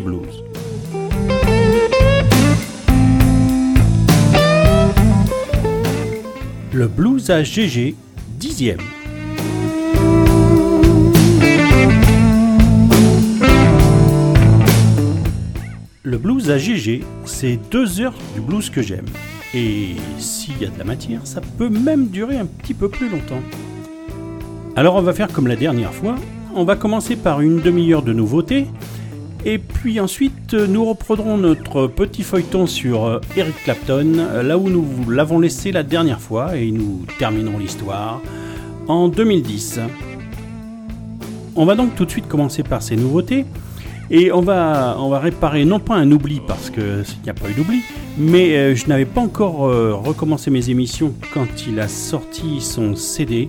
Blues. Le blues à GG, dixième. Le blues à GG, c'est deux heures du blues que j'aime. Et s'il y a de la matière, ça peut même durer un petit peu plus longtemps. Alors on va faire comme la dernière fois, on va commencer par une demi-heure de nouveautés, et puis ensuite nous reprendrons notre petit feuilleton sur euh, Eric Clapton, là où nous l'avons laissé la dernière fois, et nous terminerons l'histoire en 2010. On va donc tout de suite commencer par ces nouveautés. Et on va, on va réparer non pas un oubli parce qu'il n'y a pas eu d'oubli, mais euh, je n'avais pas encore euh, recommencé mes émissions quand il a sorti son CD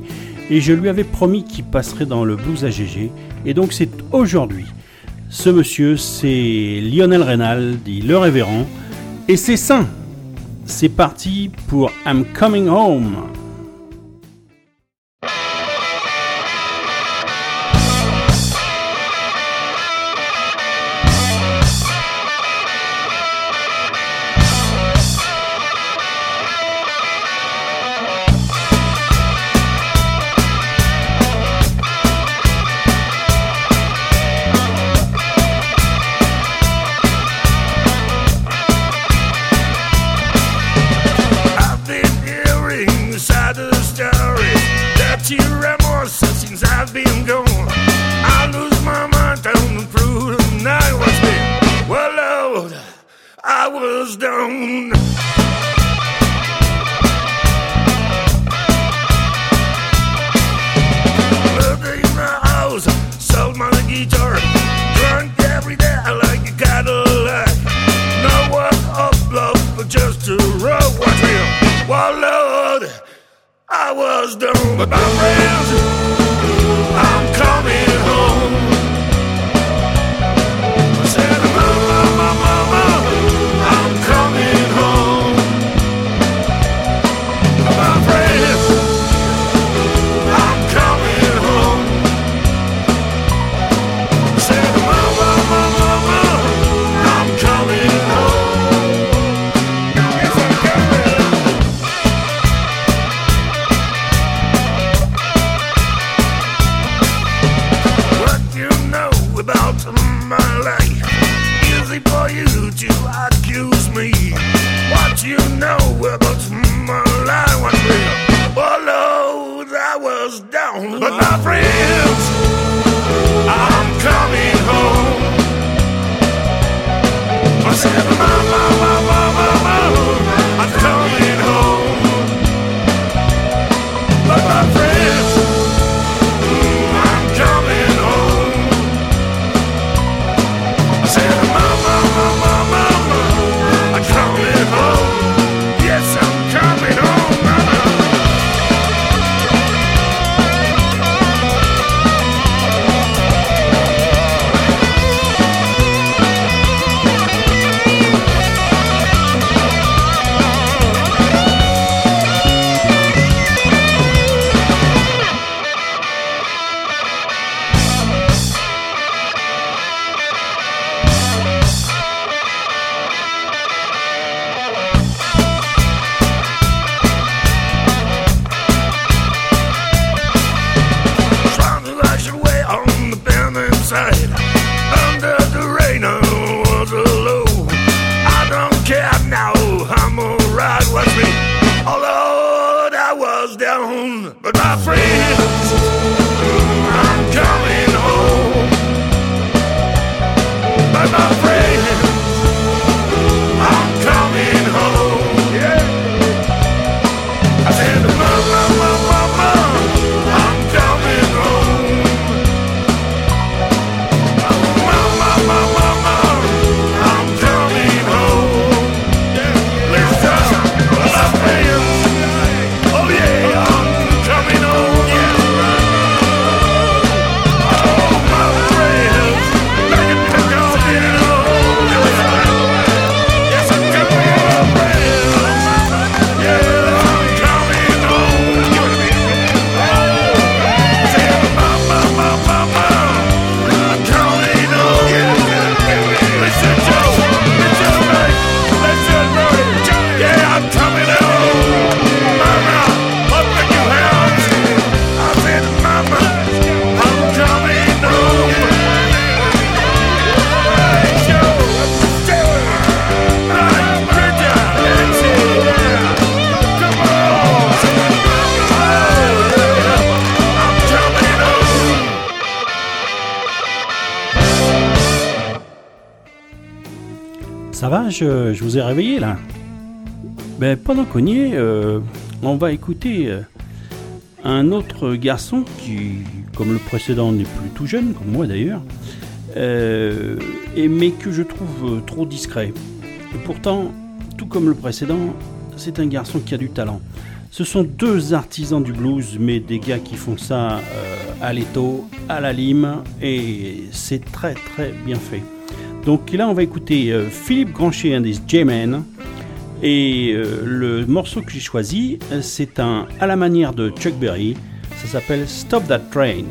et je lui avais promis qu'il passerait dans le blues AGG et donc c'est aujourd'hui. Ce monsieur c'est Lionel Reynal, dit Le Révérend, et c'est sain. C'est parti pour I'm Coming Home. Je, vous ai réveillé là ben, Pendant qu'on y est, euh, on va écouter euh, un autre garçon qui, comme le précédent, n'est plus tout jeune, comme moi d'ailleurs, euh, mais que je trouve trop discret. Et pourtant, tout comme le précédent, c'est un garçon qui a du talent. Ce sont deux artisans du blues, mais des gars qui font ça à l'étau, à la lime, et c'est très très bien fait. Donc là, on va écouter euh, Philippe Grancher, un des J-Men. Et euh, le morceau que j'ai choisi, euh, c'est un à la manière de Chuck Berry. Ça s'appelle Stop That Train.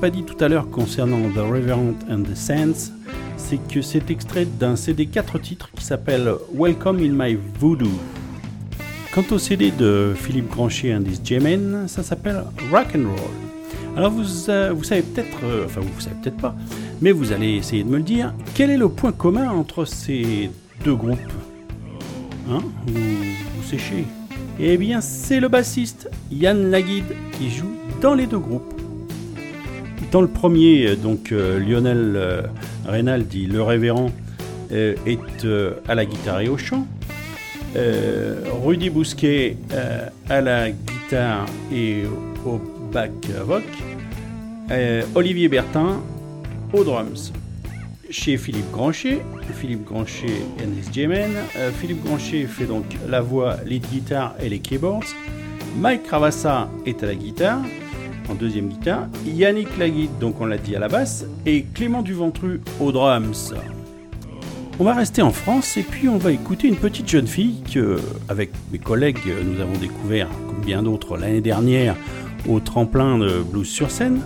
Pas dit tout à l'heure concernant The Reverend and the Saints, c'est que c'est extrait d'un CD 4 titres qui s'appelle Welcome in My Voodoo. Quant au CD de Philippe Grancher and his ça s'appelle Rock and Roll. Alors vous, euh, vous savez peut-être, euh, enfin vous savez peut-être pas, mais vous allez essayer de me le dire, quel est le point commun entre ces deux groupes? Hein? Vous, vous séchez Eh bien c'est le bassiste Yann Laguide qui joue dans les deux groupes. Dans le premier, donc Lionel Reynal dit le révérend est à la guitare et au chant. Rudy Bousquet à la guitare et au back rock. Olivier Bertin aux drums chez Philippe Granchet. Philippe Granchet NSGMN. Euh, Philippe Granchet fait donc la voix, lead guitare et les keyboards. Mike Cravassa est à la guitare, en deuxième guitare. Yannick Laguide, donc on l'a dit à la basse. Et Clément Duventru aux drums. On va rester en France et puis on va écouter une petite jeune fille que, avec mes collègues, nous avons découvert, comme bien d'autres, l'année dernière au tremplin de Blues sur scène.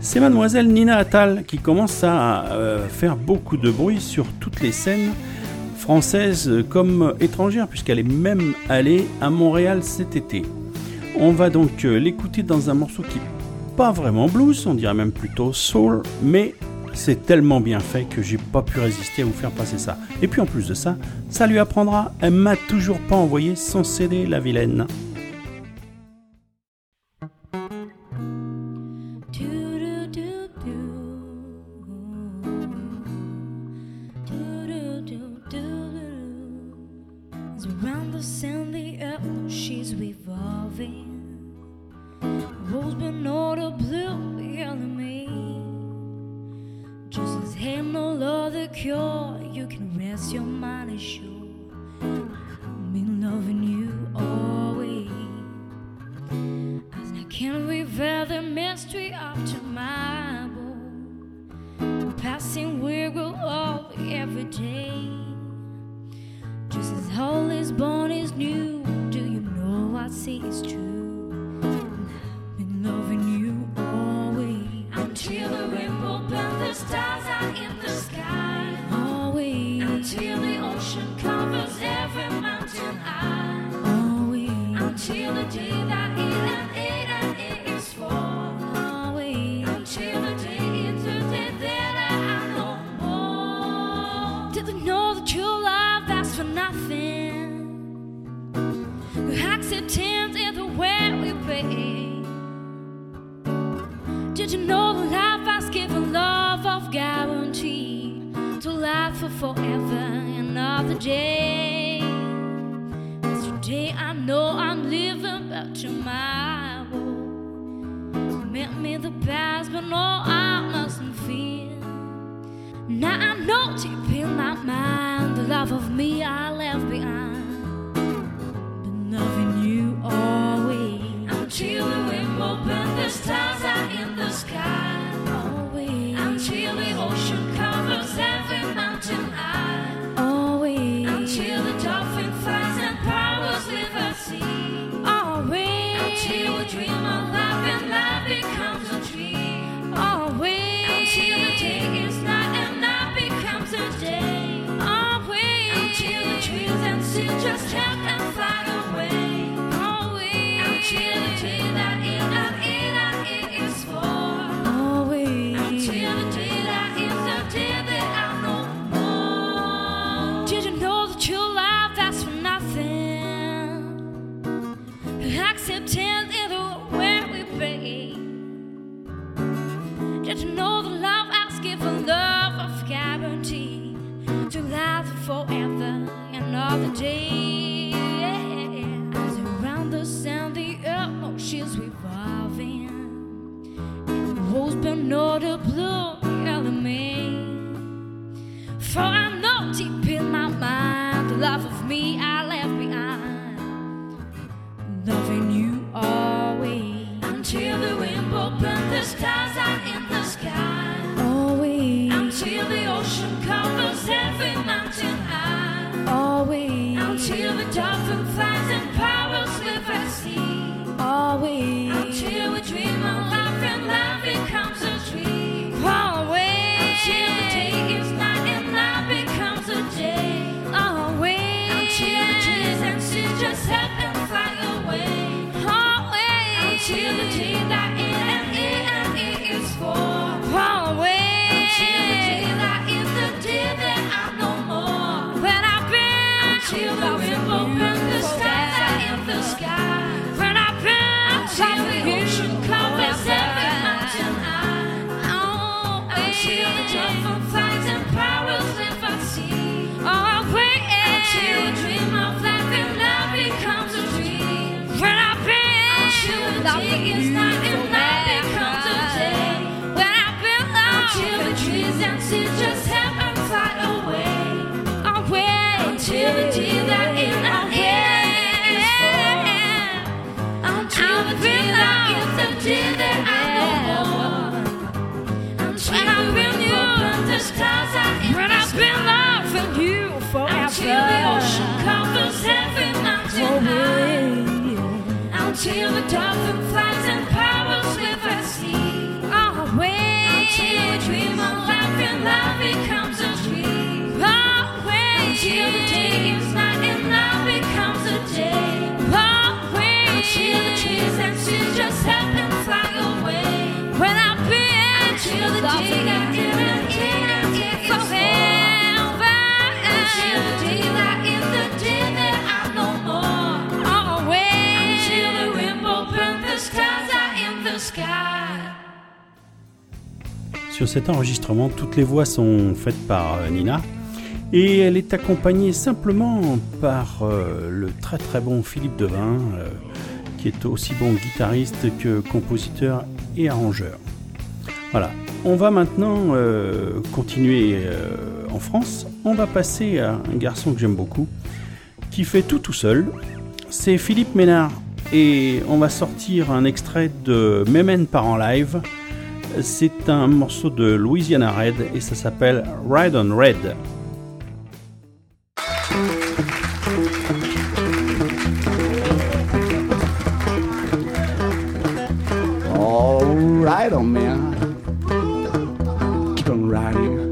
C'est mademoiselle Nina Attal qui commence à euh, faire beaucoup de bruit sur toutes les scènes françaises comme étrangères, puisqu'elle est même allée à Montréal cet été. On va donc euh, l'écouter dans un morceau qui est pas vraiment blues, on dirait même plutôt soul, mais c'est tellement bien fait que j'ai pas pu résister à vous faire passer ça. Et puis en plus de ça, ça lui apprendra, elle m'a toujours pas envoyé sans céder la vilaine. but all the blue yelling me. Just as him, no other cure. You can rest your mind assured. I've been loving you all week. As I can't reveal the mystery of tomorrow. Passing, we grow up every day. Just as all is born is new. Do you know I see it's true? loving you always. Until the rainbow bends the stars are in the sky. Always. Until the ocean covers every mountain high always. Until the day that Did you know life has given love of guarantee to life for forever another day? Cause today I know I'm living, but tomorrow meant me the past, but no, I mustn't fear. Now I know deep in my mind the love of me I left behind, but loving you all. Till the window open, the stars are in the sky. day as around the sound the emotions revolving. And the rose but not a blue element. For I know deep in my mind. The love of me I left behind. Loving you always. Until the wind opened the stars out in the sky. till the top. Sur cet enregistrement, toutes les voix sont faites par euh, Nina et elle est accompagnée simplement par euh, le très très bon Philippe Devin, euh, qui est aussi bon guitariste que compositeur et arrangeur. Voilà, on va maintenant continuer en France. On va passer à un garçon que j'aime beaucoup, qui fait tout tout seul. C'est Philippe Ménard. Et on va sortir un extrait de Mémène part en live c'est un morceau de Louisiana Red et ça s'appelle Ride on Red. Oh, ride on man. Keep on riding.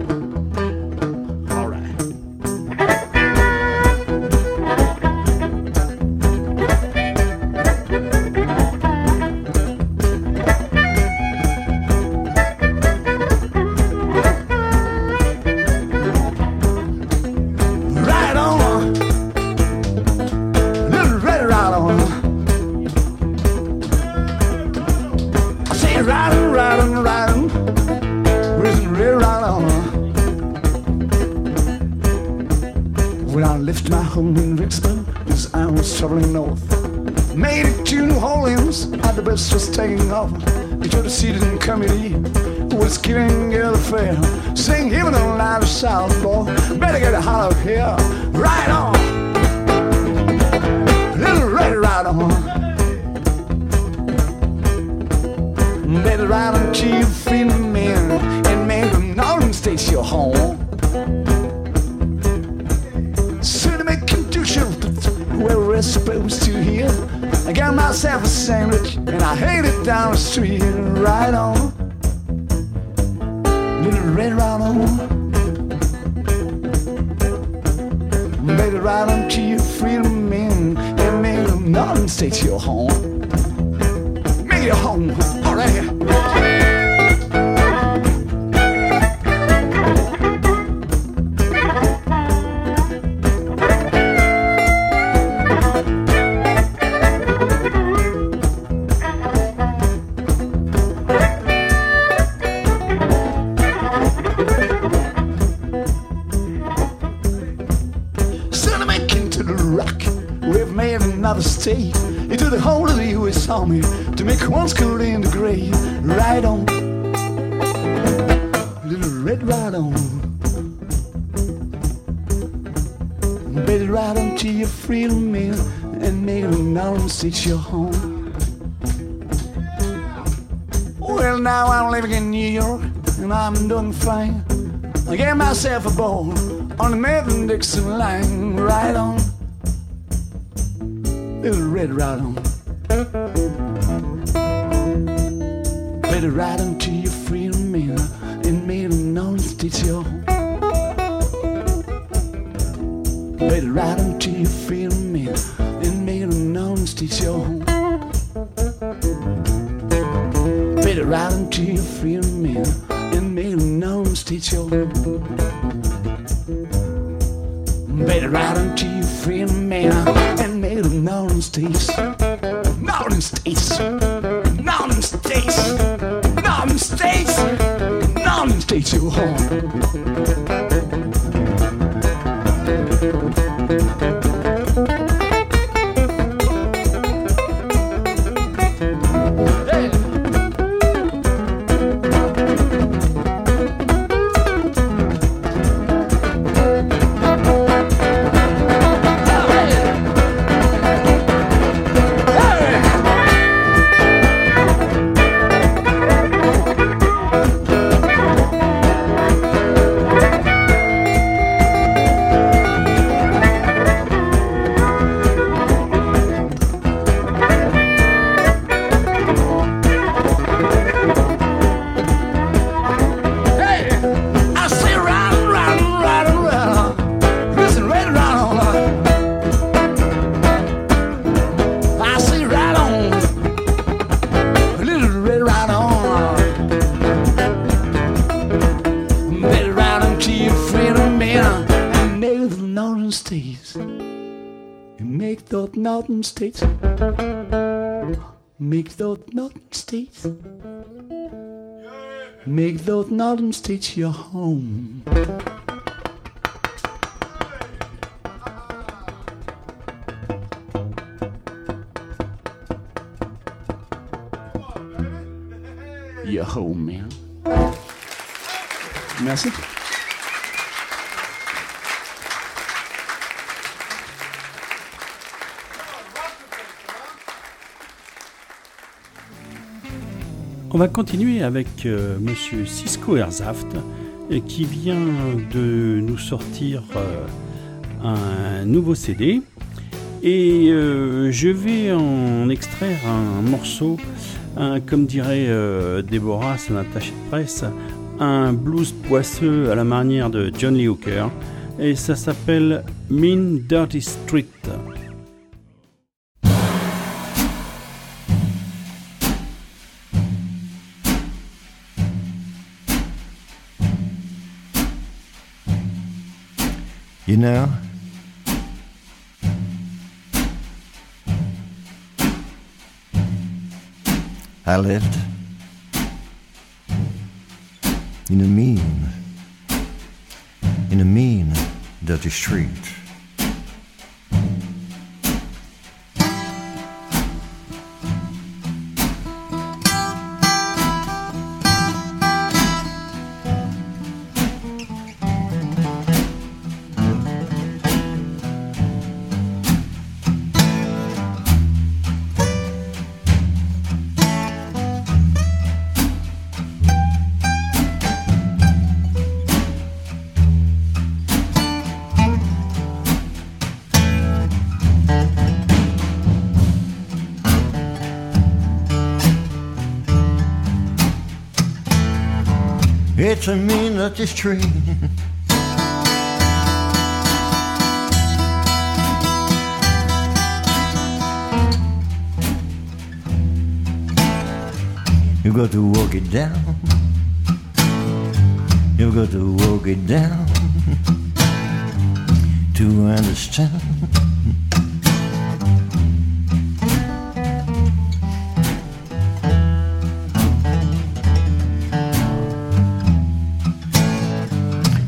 it's your home. Well, now I'm living in New York and I'm doing fine. I get myself a ball on the Mason Dixon line. teacher. Better right unto you, free man, and made of northern states. Northern states. Northern states. Northern states. Northern states, you home. States. Make those northern states. Make those northern states your home. Your home, man. Merci. On va continuer avec euh, Monsieur Cisco Herzaft euh, qui vient de nous sortir euh, un nouveau CD et euh, je vais en extraire un morceau, comme dirait Déborah, son attaché de presse, un blues poisseux à la manière de John Lee Hooker et ça s'appelle Mean Dirty Street. You know, I lived in a mean, in a mean, dirty street. A mean dirty. You got to walk it down. You got to walk it down to understand.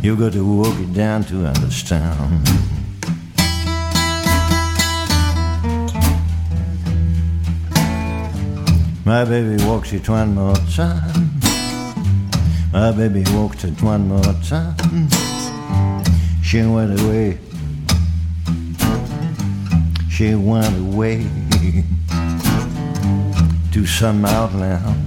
You got to walk it down to understand. My baby walks it one more time. My baby walks it one more time. She went away. She went away to some outland.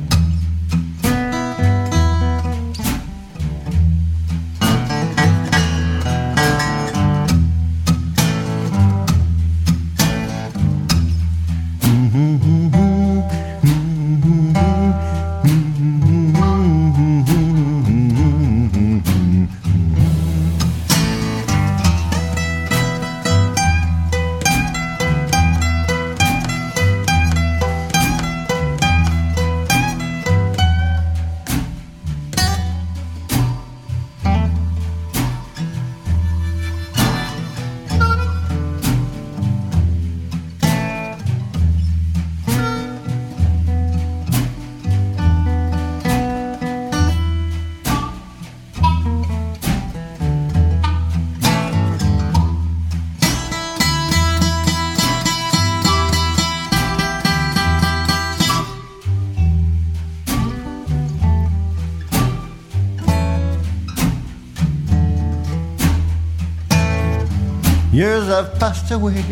Years have passed away.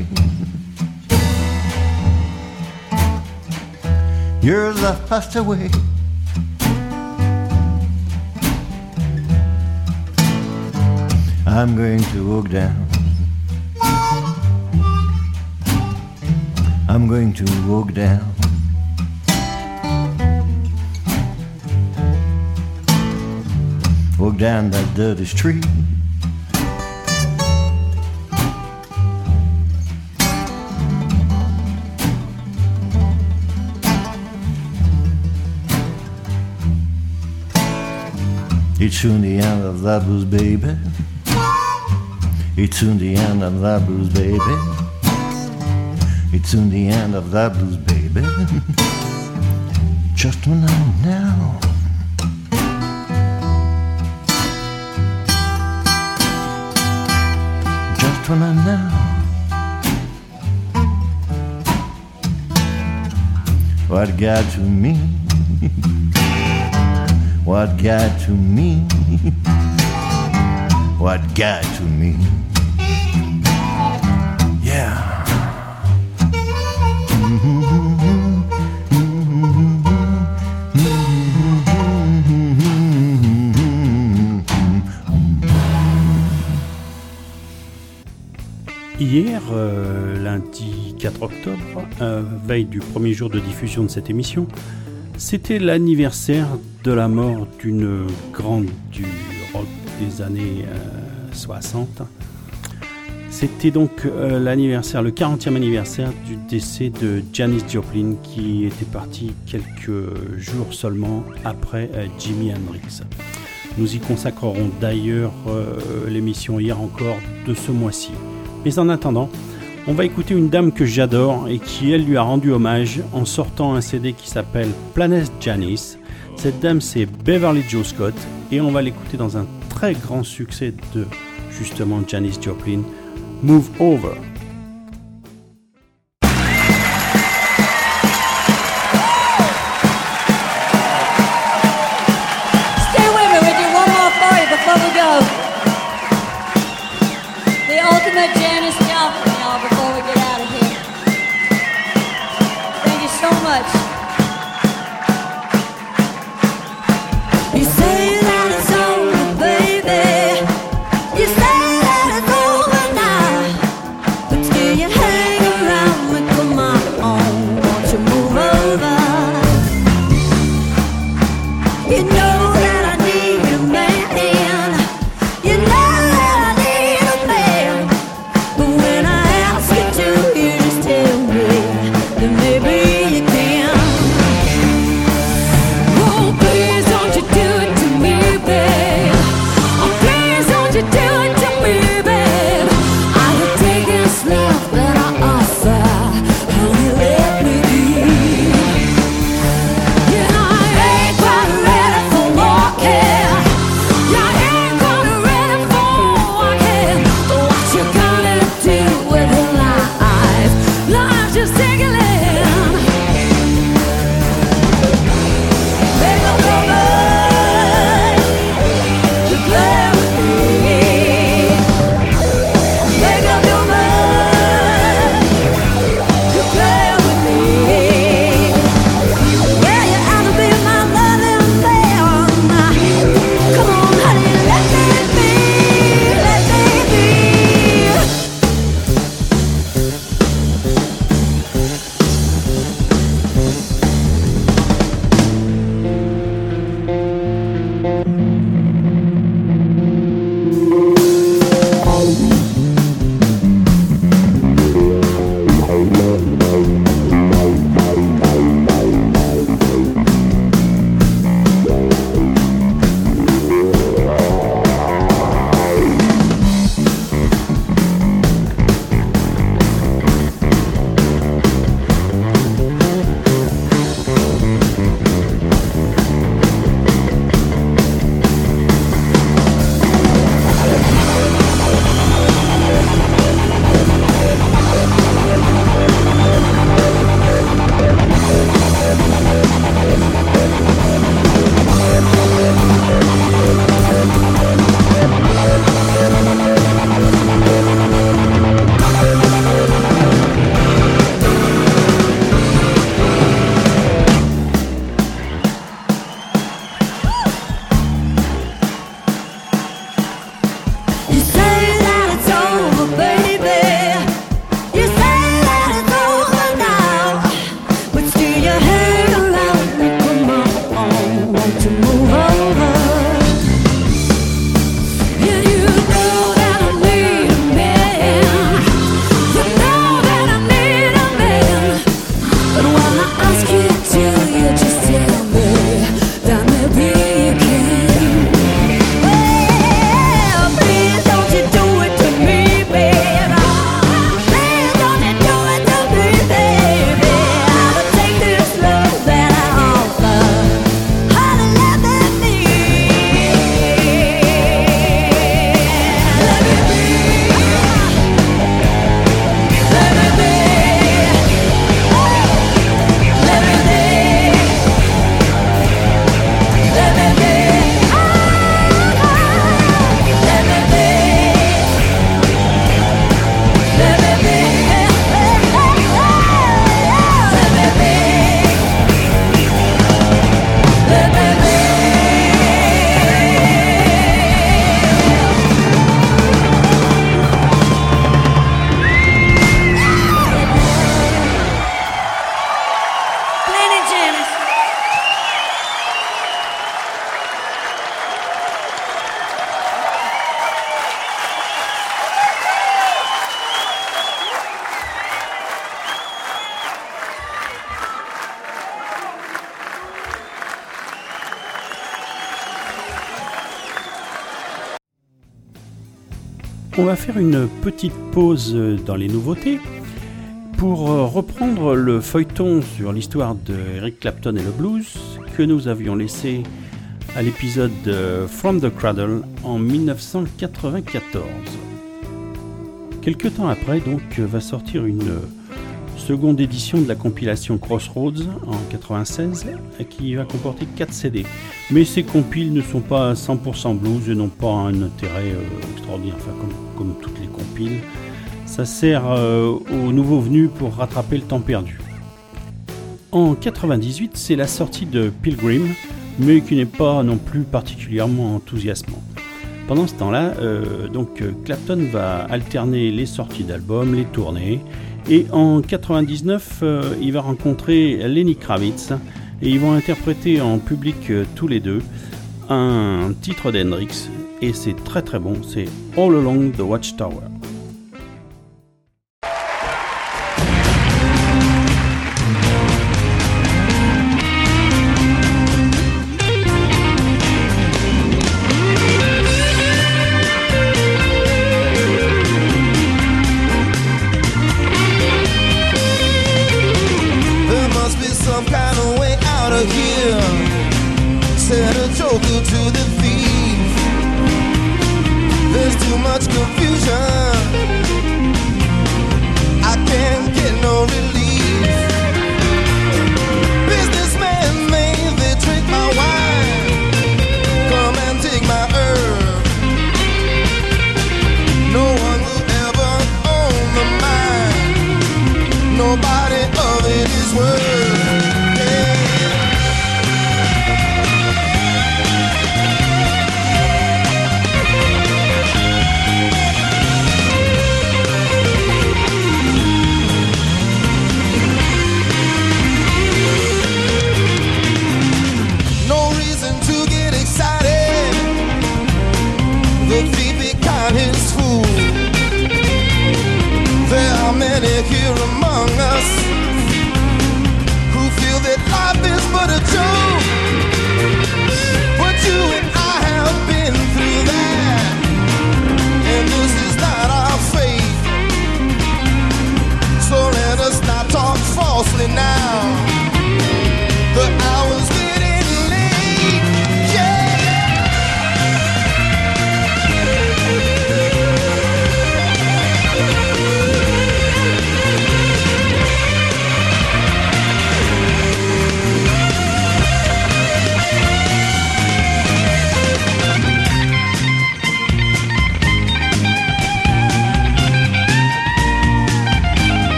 Years have passed away. I'm going to walk down. I'm going to walk down. Walk down that dirty street. It's soon the end of that blues, baby. It's soon the end of that blues, baby. It's soon the end of that blues, baby. Just when I'm now. Just when I'm now. What got to me? What got to me? what got to me? Yeah. Hier, euh, lundi 4 octobre, euh, veille du premier jour de diffusion de cette émission, c'était l'anniversaire de la mort d'une grande du rock des années euh, 60. C'était donc euh, l'anniversaire, le 40e anniversaire du décès de Janis Joplin qui était parti quelques jours seulement après euh, Jimi Hendrix. Nous y consacrerons d'ailleurs euh, l'émission hier encore de ce mois-ci. Mais en attendant, on va écouter une dame que j'adore et qui, elle, lui a rendu hommage en sortant un CD qui s'appelle Planet Janice. Cette dame, c'est Beverly Joe Scott et on va l'écouter dans un très grand succès de justement Janis Joplin, Move Over. On va faire une petite pause dans les nouveautés pour euh, reprendre le feuilleton sur l'histoire de Eric Clapton et le blues que nous avions laissé à l'épisode de From the Cradle en 1994. Quelque temps après, donc, va sortir une seconde édition de la compilation Crossroads en 96 qui va comporter 4 CD. Mais ces compiles ne sont pas 100% blues et n'ont pas un intérêt euh, extraordinaire, comme toutes les compiles. Ça sert euh, aux nouveaux venus pour rattraper le temps perdu. En 98, c'est la sortie de Pilgrim, mais qui n'est pas non plus particulièrement enthousiasmant. Pendant ce temps-là, euh, donc Clapton va alterner les sorties d'albums, les tournées, et en 99, euh, il va rencontrer Lenny Kravitz et ils vont interpréter en public euh, tous les deux un titre d'Hendrix et c'est très très bon, c'est All Along the Watchtower.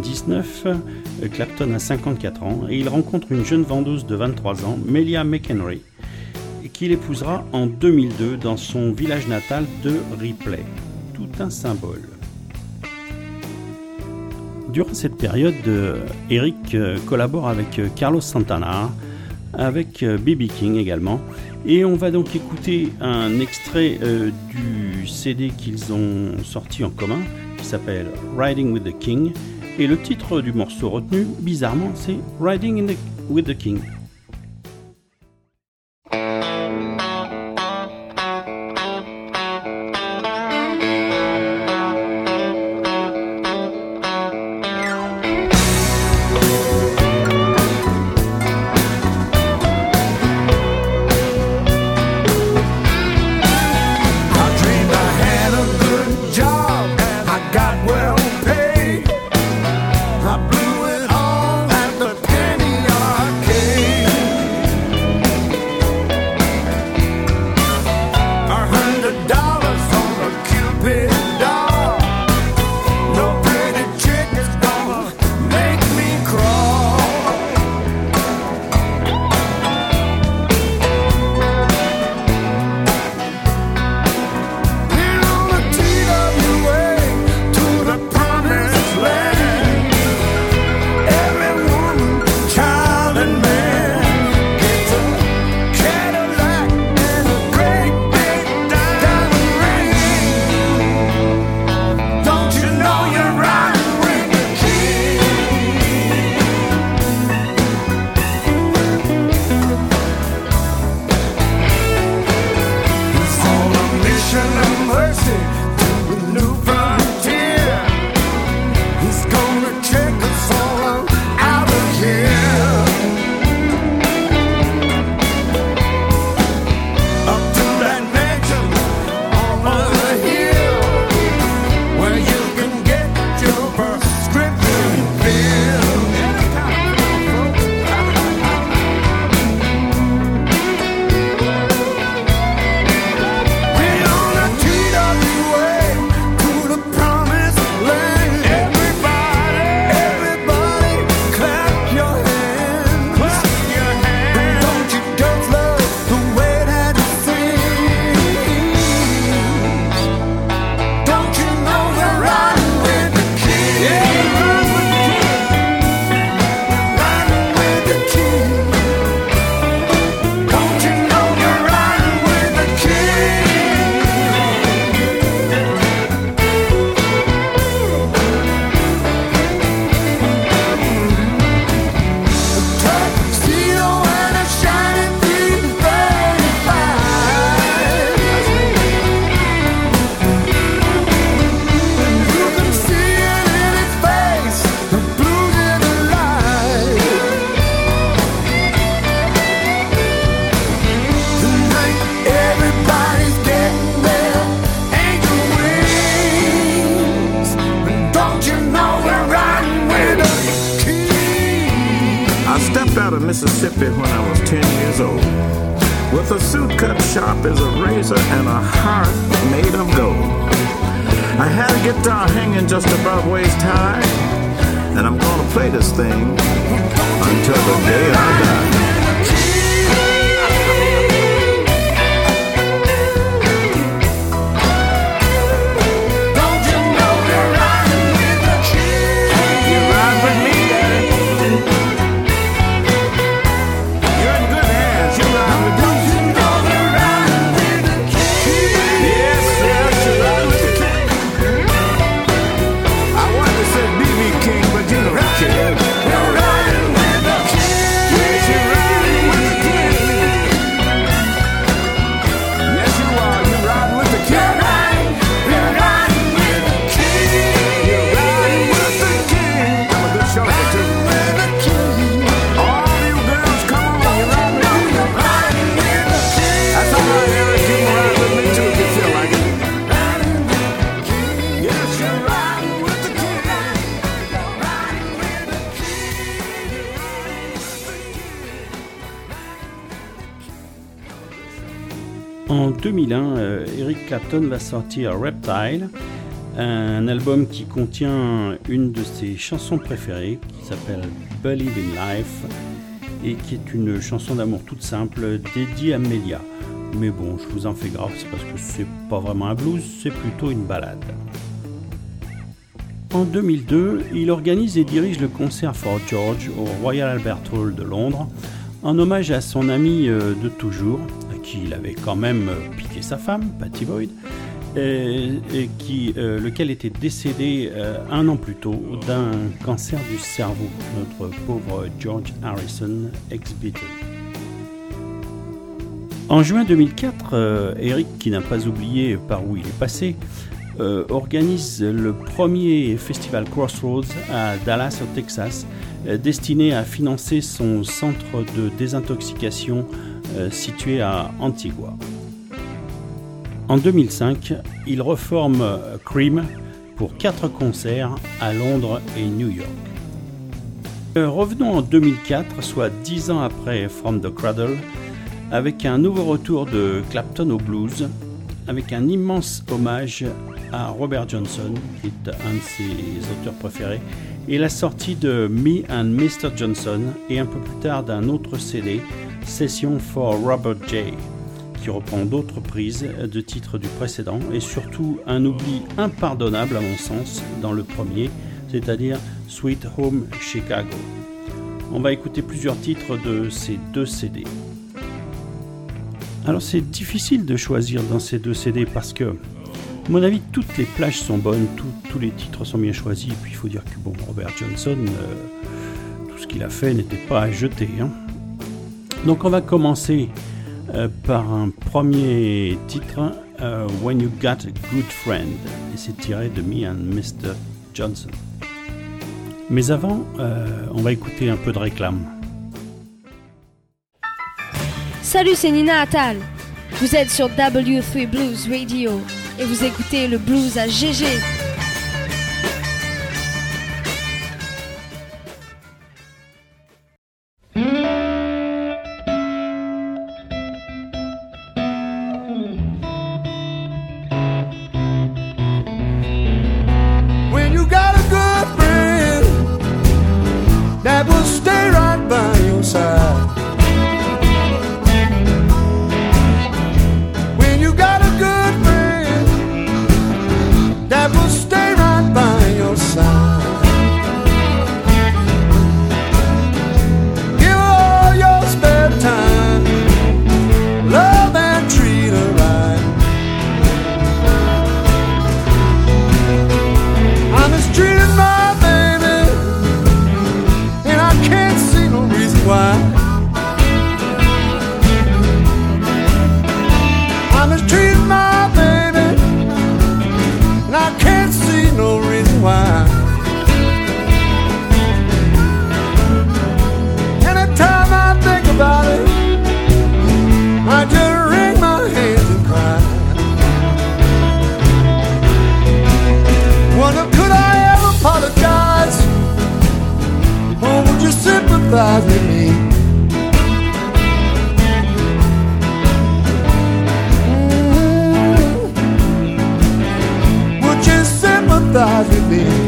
1999, Clapton a 54 ans et il rencontre une jeune vendeuse de 23 ans, Melia McHenry, qu'il épousera en 2002 dans son village natal de Ripley. Tout un symbole. Durant cette période, euh, Eric euh, collabore avec euh, Carlos Santana, avec B.B. King également. Et on va donc écouter un extrait du CD qu'ils ont sorti en commun, qui s'appelle Riding with the King, et le titre du morceau retenu, bizarrement, c'est Riding with the King. Mississippi when I was 10 years old. With a suit cut sharp as a razor and a heart made of gold. I had a guitar hanging just above waist high, and I'm gonna play this thing until the day I die. 2001, euh, Eric Clapton va sortir Reptile, un album qui contient une de ses chansons préférées qui s'appelle Believe in Life et qui est une chanson d'amour toute simple dédiée à Melia. Mais bon, je vous en fais grave, c'est parce que c'est pas vraiment un blues, c'est plutôt une balade. En 2002, il organise et dirige le concert for George au Royal Albert Hall de Londres en hommage à son ami euh, de toujours, à qui il avait quand même euh, piqué sa femme, Patty Boyd, et, qui, euh, lequel était décédé euh, un an plus tôt d'un cancer du cerveau, notre pauvre George Harrison, ex-Beatle. En juin 2004, euh, Eric, qui n'a pas oublié par où il est passé, organise le premier festival Crossroads à Dallas, au Texas, destiné à financer son centre de désintoxication situé à Antigua. En 2005, il reforme euh, Cream pour quatre concerts à Londres et New York. Euh, revenons en 2004, soit dix ans après From the Cradle, avec un nouveau retour de Clapton au blues, avec un immense hommage à Robert Johnson, qui est un de ses auteurs préférés, et la sortie de Me and Mr. Johnson, et un peu plus tard d'un autre CD, Session for Robert J., qui reprend d'autres prises de titres du précédent, et surtout un oubli impardonnable à mon sens dans le premier, c'est-à-dire Sweet Home Chicago. On va écouter plusieurs titres de ces deux CD. Alors c'est difficile de choisir dans ces deux CD parce que, à mon avis, toutes les plages sont bonnes, tous les titres sont bien choisis. Et puis il faut dire que bon, Robert Johnson, euh, tout ce qu'il a fait n'était pas à jeter. hein. Donc on va commencer euh, par un premier titre, euh, When You Got a Good Friend, et c'est tiré de Me and Mr. Johnson. Mais avant, euh, on va écouter un peu de réclame. Salut, c'est Nina Attal. Vous êtes sur W3 Blues Radio et vous écoutez le blues à GG. everything.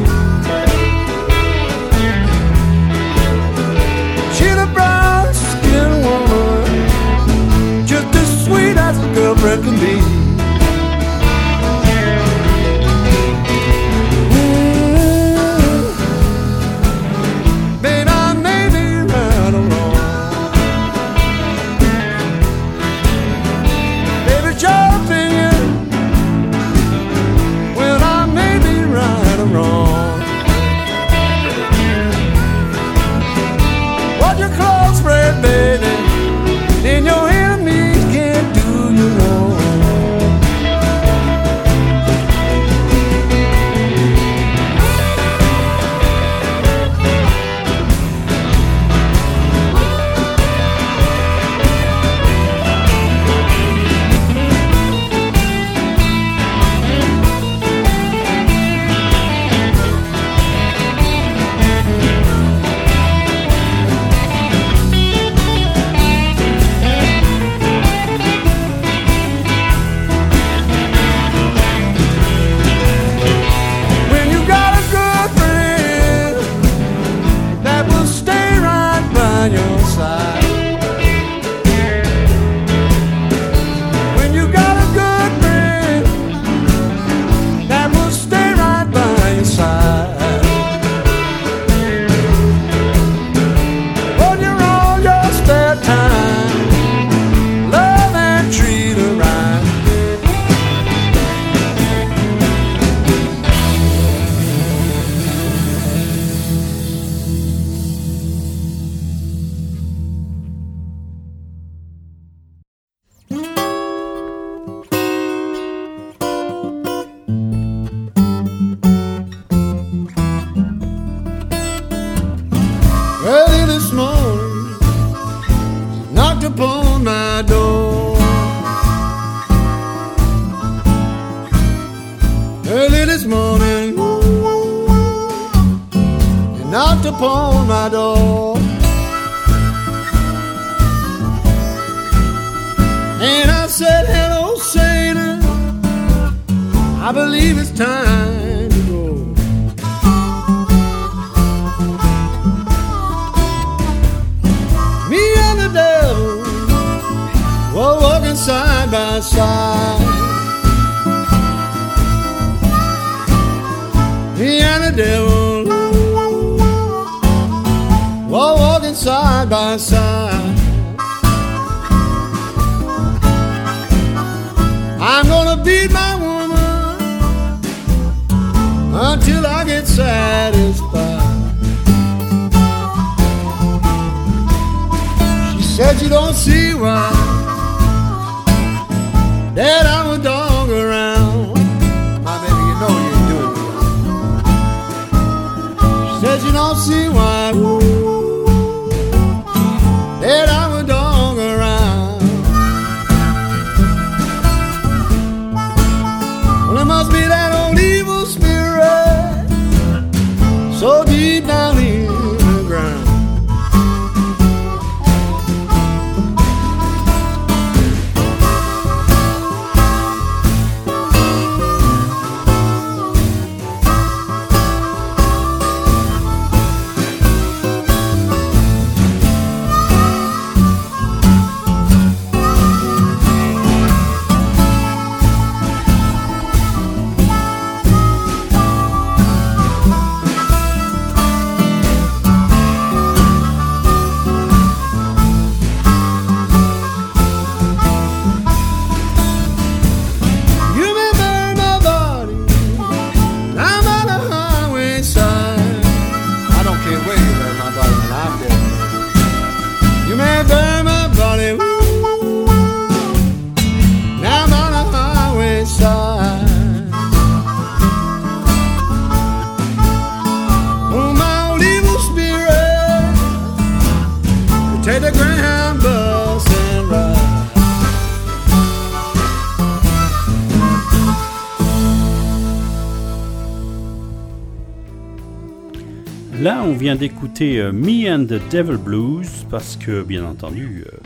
d'écouter euh, Me and the Devil Blues parce que, bien entendu, euh,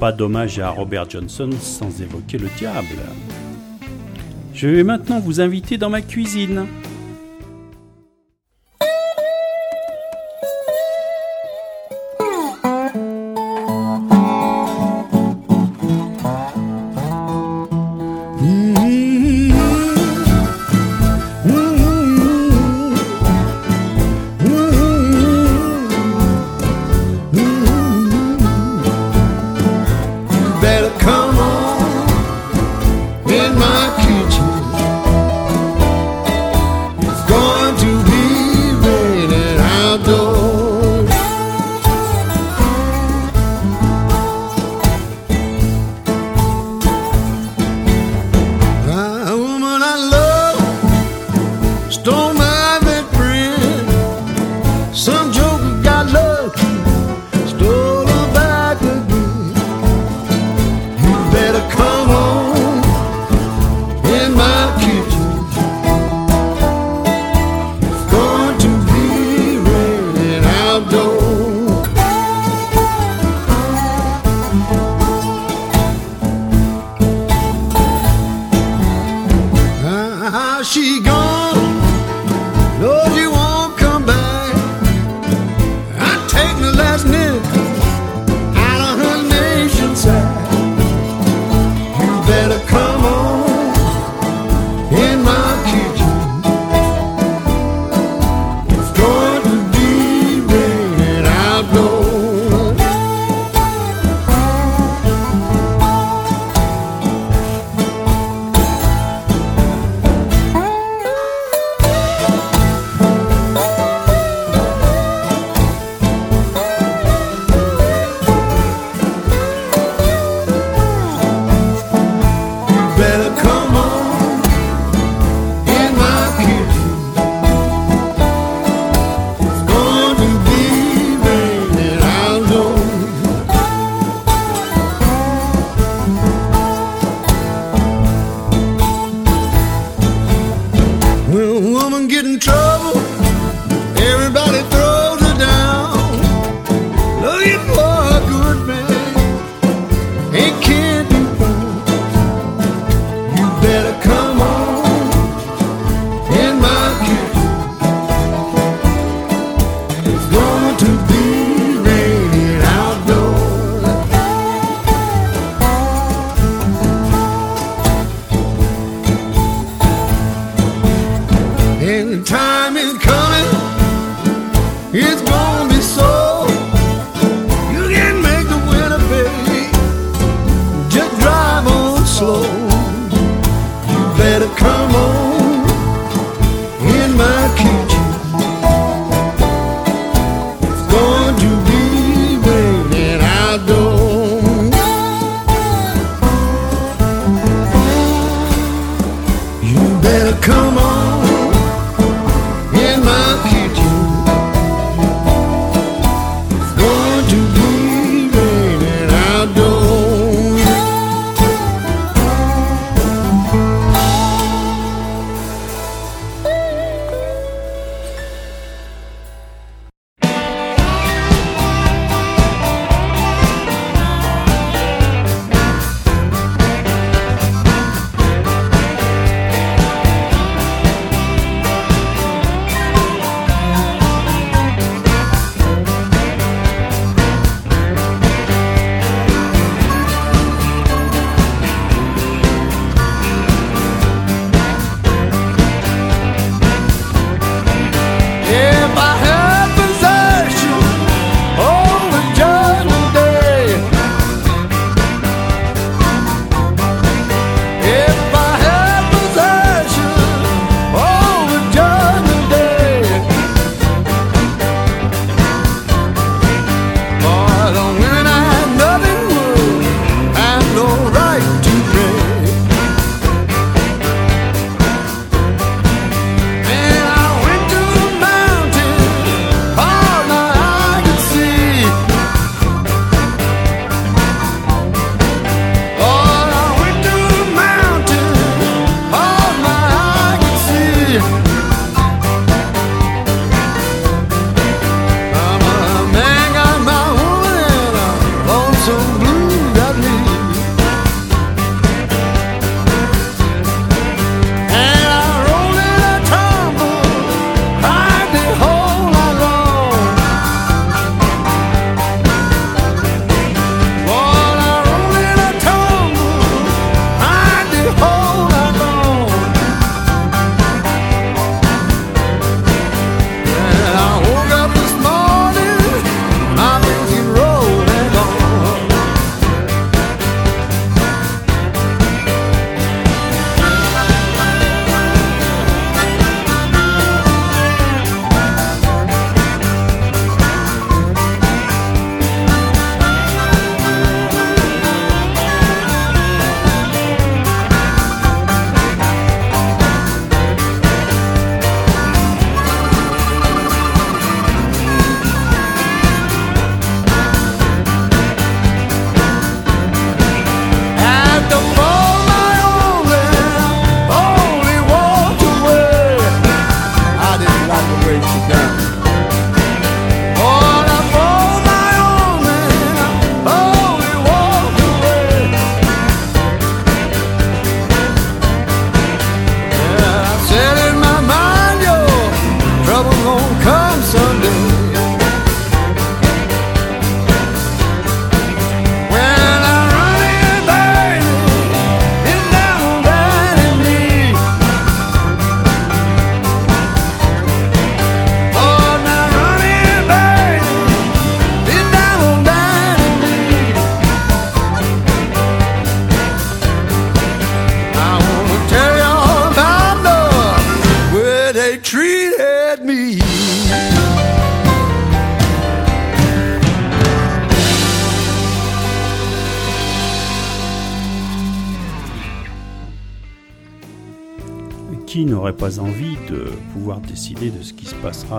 pas d'hommage à Robert Johnson sans évoquer le diable. Je vais maintenant vous inviter dans ma cuisine.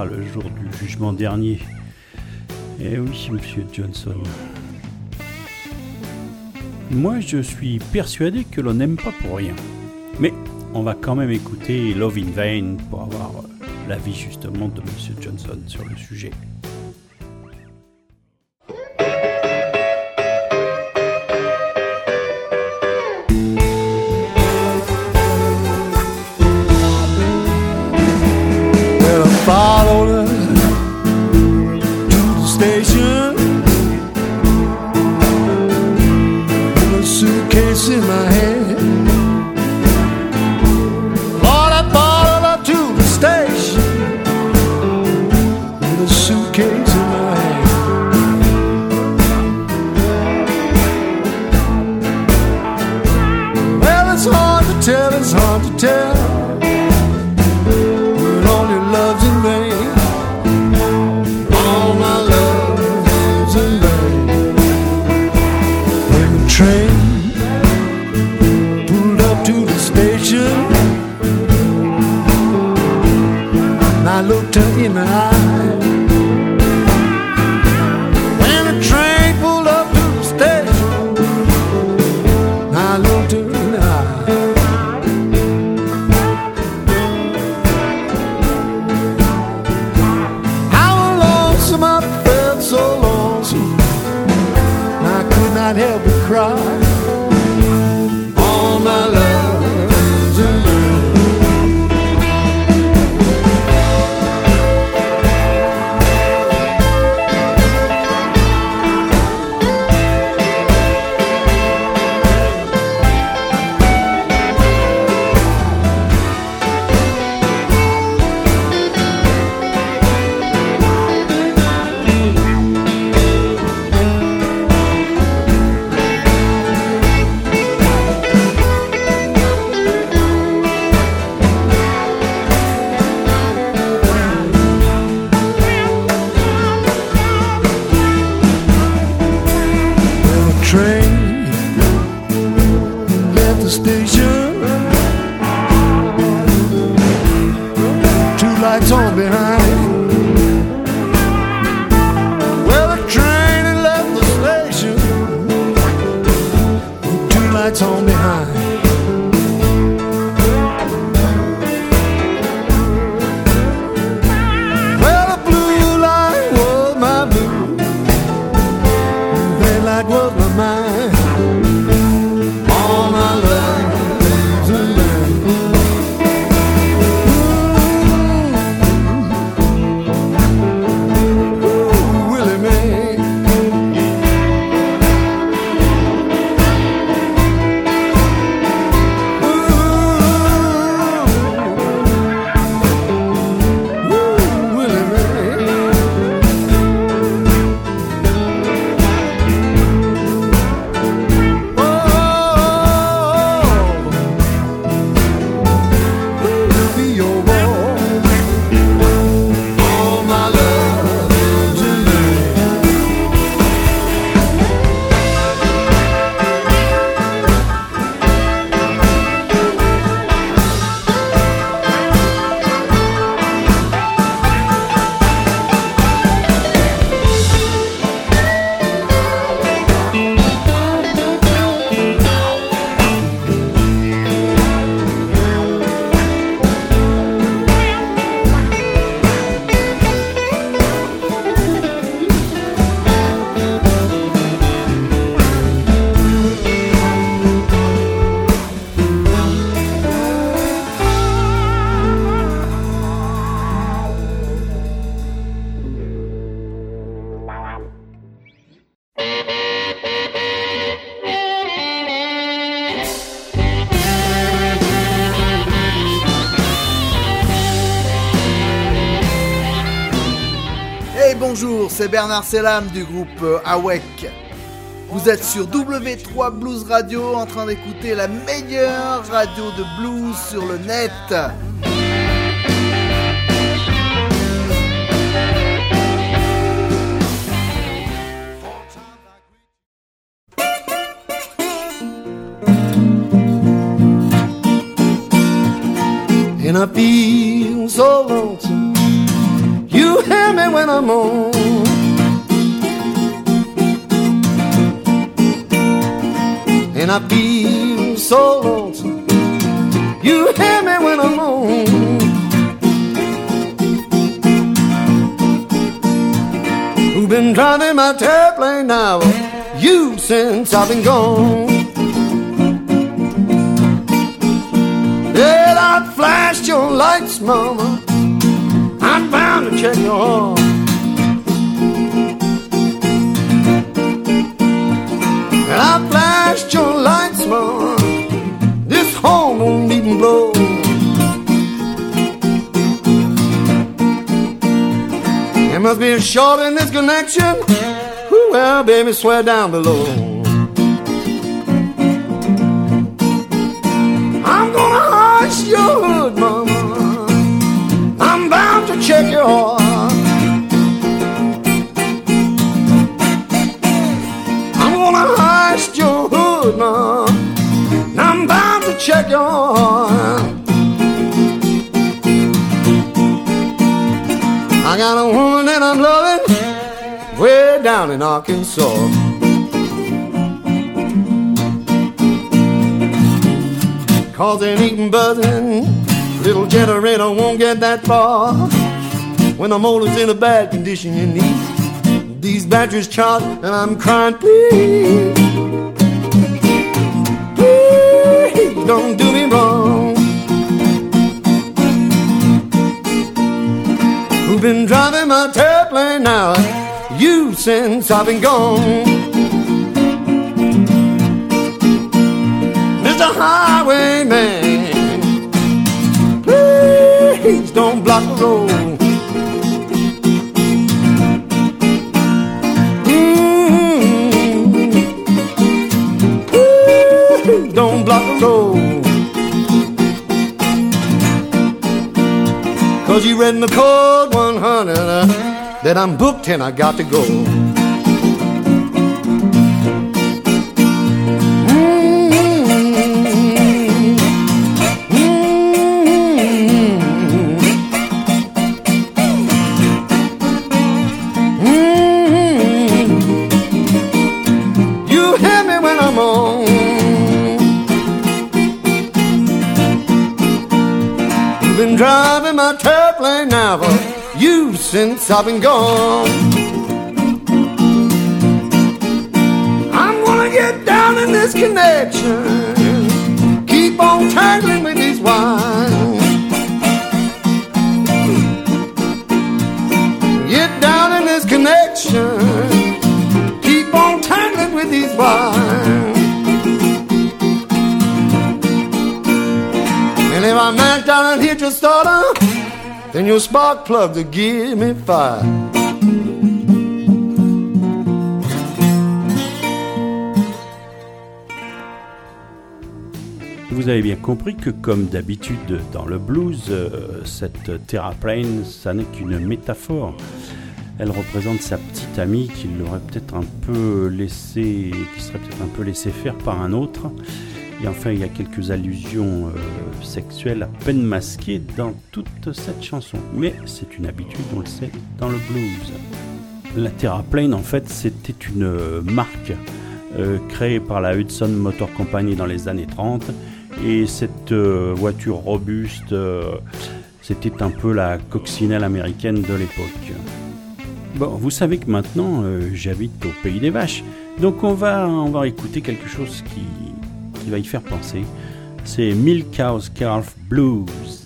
le jour du jugement dernier. Eh oui, monsieur Johnson. Moi, je suis persuadé que l'on n'aime pas pour rien. Mais on va quand même écouter Love in Vain pour avoir l'avis justement de monsieur Johnson sur le sujet. Bernard Selam du groupe euh, AWEC. Vous êtes sur W3 Blues Radio en train d'écouter la meilleure radio de blues sur le net. You hear me when I'm on. I feel so lonesome. You hear me when I'm on. Who've been driving my airplane now? You since I've been gone. Well, I flashed your lights, mama. I'm bound to check your heart. And I flashed your lights, mama. This horn won't even blow. There must be a short in this connection. Ooh, well, baby, swear down below. I'm gonna hush your hood, mama. I'm bound to check your heart. Your heart. got a woman that I'm loving way down in Arkansas. Cause it ain't buzzing, little generator won't get that far. When the motor's in a bad condition, you need these batteries charged, and I'm crying, please, don't do me wrong. Who've been driving my airplane now? You since I've been gone. Mr. Highwayman, please don't block the road. Cause you read in the code 100 uh, that I'm booked and I got to go. You since I've been gone. I'm gonna get down in this connection. Keep on tangling with these wires. Get down in this connection. Keep on tangling with these wires. And if I mash down and hit your starter, then your spark plug to give me fire. Vous avez bien compris que comme d'habitude dans le blues, euh, cette terraplane, ça n'est qu'une métaphore. Elle représente sa petite amie qui l'aurait peut-être un peu laissé, qui serait peut-être un peu laissé faire par un autre. Et enfin, il y a quelques allusions euh, sexuelles à peine masquées dans toute cette chanson. Mais c'est une habitude, on le sait, dans le blues. La Terraplane, en fait, c'était une euh, marque euh, créée par la Hudson Motor Company dans les années 30. Et cette voiture robuste, c'était un peu la coccinelle américaine de l'époque. Bon, vous savez que maintenant, j'habite au pays des vaches. Donc on va, on va écouter quelque chose qui, qui va y faire penser. C'est Milk Cow's Calf Blues.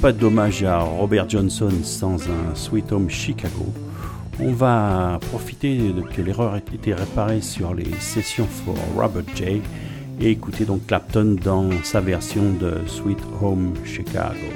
pas d'hommage à Robert Johnson sans un Sweet Home Chicago, on va profiter de que l'erreur ait été réparée sur les sessions for Robert J et écouter donc Clapton dans sa version de Sweet Home Chicago.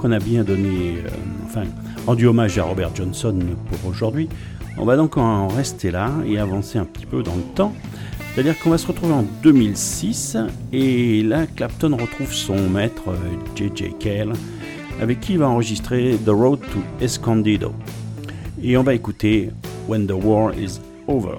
Qu'on a bien donné, euh, enfin, rendu hommage à Robert Johnson pour aujourd'hui. On va donc en rester là et avancer un petit peu dans le temps. C'est-à-dire qu'on va se retrouver en 2006 et là, Clapton retrouve son maître J.J. Cale avec qui il va enregistrer The Road to Escondido. Et on va écouter When the War is Over.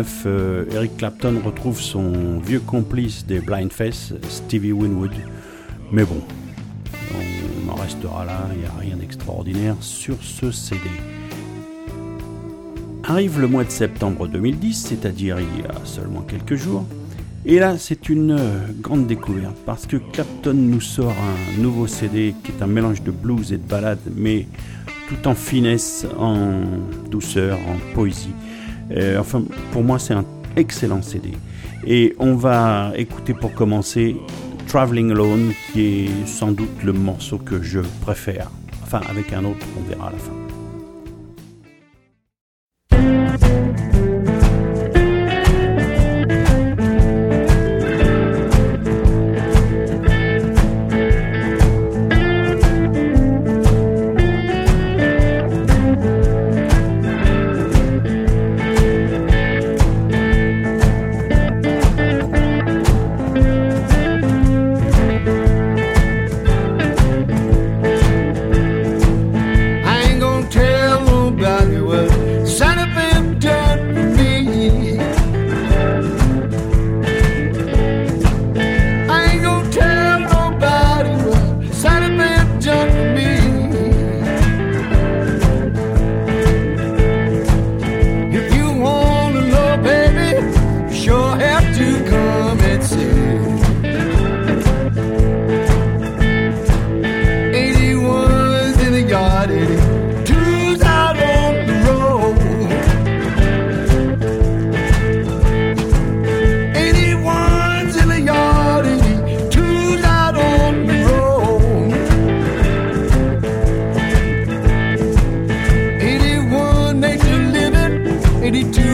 2009, euh, Eric Clapton retrouve son vieux complice des Blind Faith, Stevie Winwood. Mais bon, on en restera là, il n'y a rien d'extraordinaire sur ce CD. Arrive le mois de septembre 2010, c'est-à-dire il y a seulement quelques jours. Et là, c'est une euh, grande découverte parce que Clapton nous sort un nouveau CD qui est un mélange de blues et de ballade, mais tout en finesse, en douceur, en poésie. Euh, enfin, pour moi, c'est un excellent CD. Et on va écouter pour commencer Traveling Alone, qui est sans doute le morceau que je préfère. Enfin, avec un autre, on verra à la fin. 82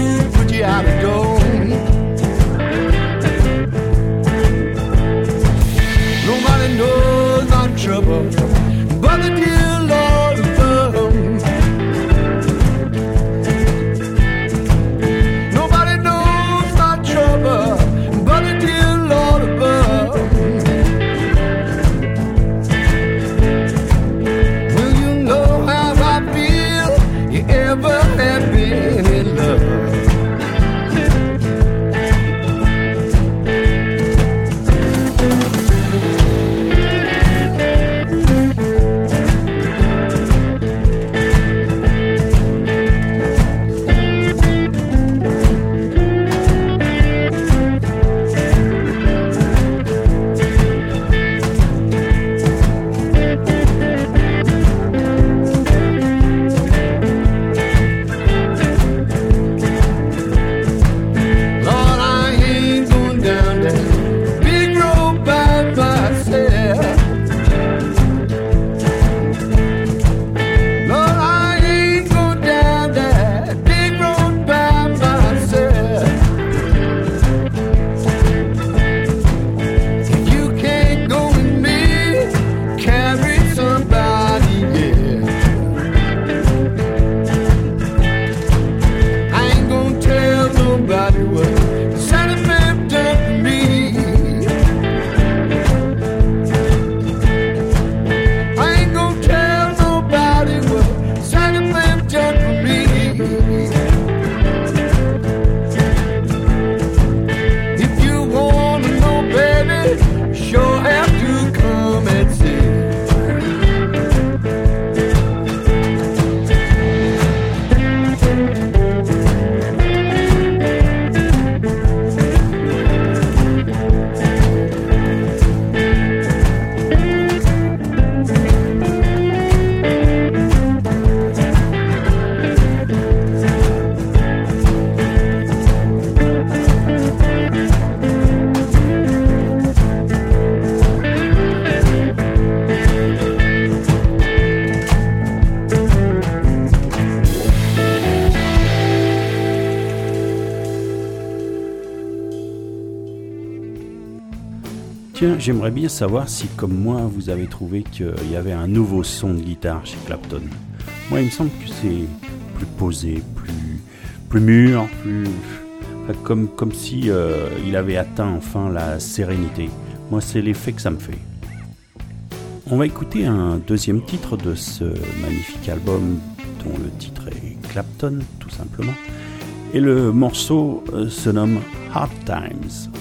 j'aimerais bien savoir si, comme moi, vous avez trouvé qu'il y avait un nouveau son de guitare chez Clapton. Moi, il me semble que c'est plus posé, plus, plus mûr, plus. Comme, comme si euh, il avait atteint enfin la sérénité. Moi, c'est l'effet que ça me fait. On va écouter un deuxième titre de ce magnifique album dont le titre est Clapton, tout simplement. Et le morceau euh, se nomme Hard Times.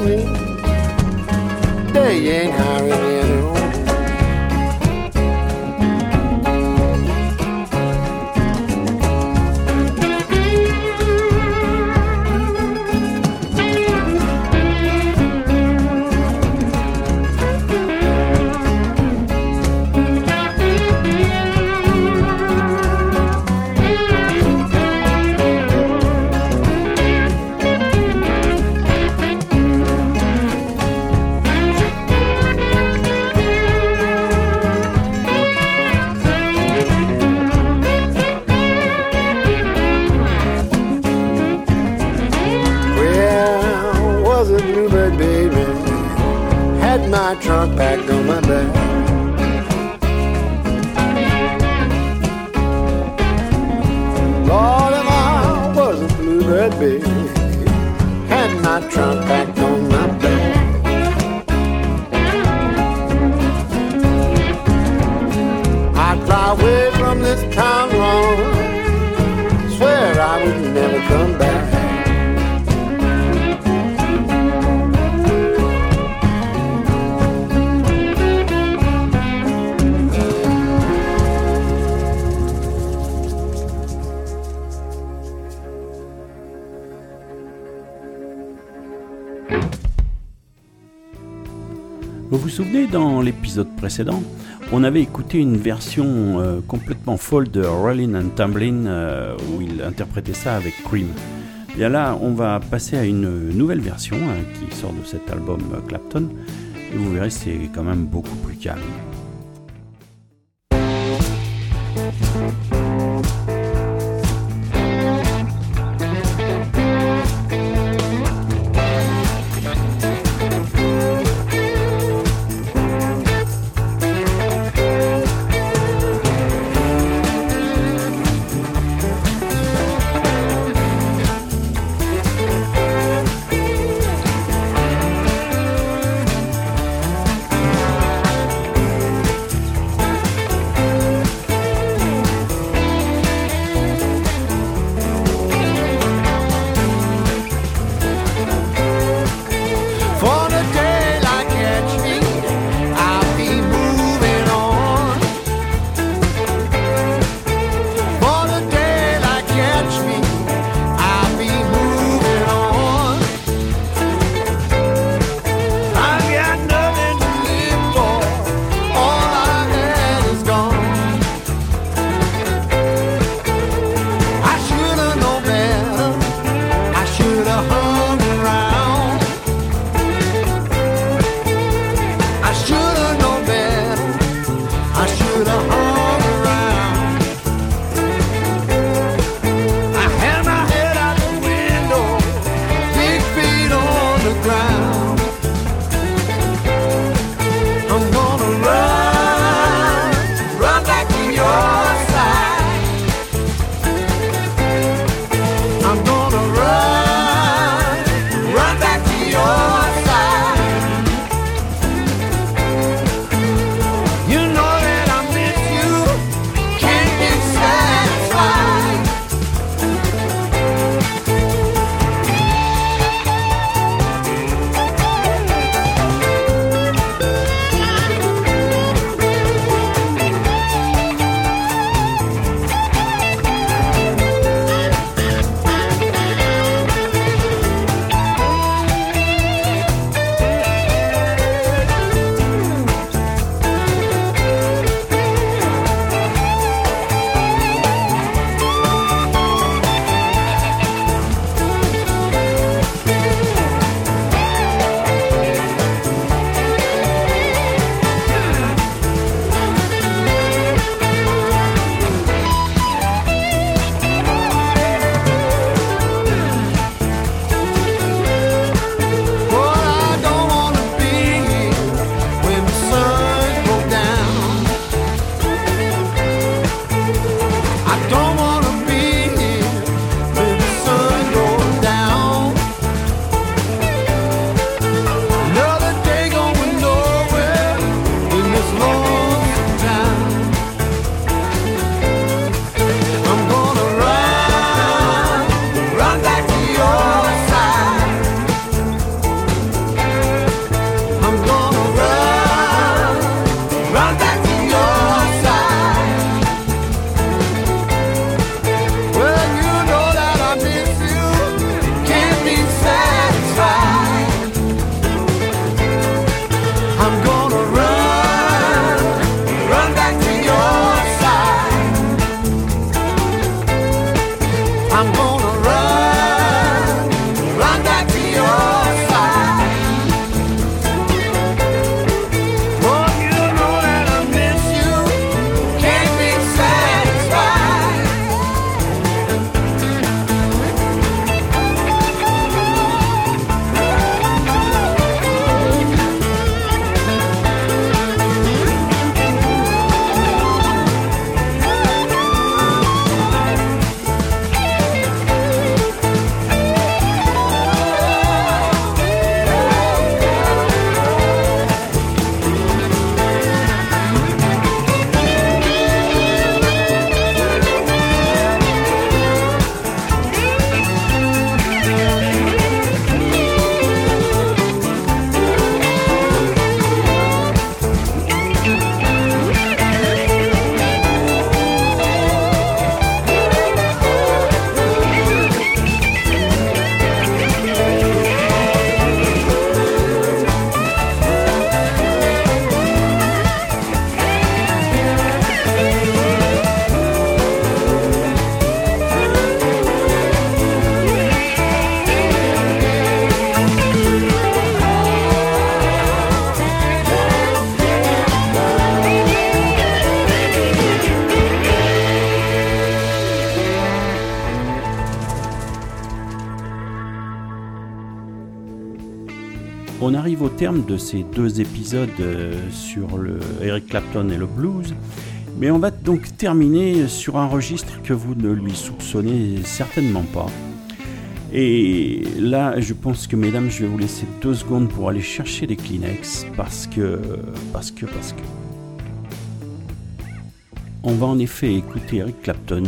Me they ain't hiring anyone. On avait écouté une version euh, complètement folle de Rollin' and Tumblin' euh, où il interprétait ça avec Cream. Bien là, on va passer à une nouvelle version hein, qui sort de cet album euh, Clapton et vous verrez, c'est quand même beaucoup plus calme. De ces deux épisodes euh, sur le Eric Clapton et le blues. Mais on va donc terminer sur un registre que vous ne lui soupçonnez certainement pas. Et là, je pense que mesdames, je vais vous laisser deux secondes pour aller chercher les Kleenex parce que, parce que, parce que. On va en effet écouter Eric Clapton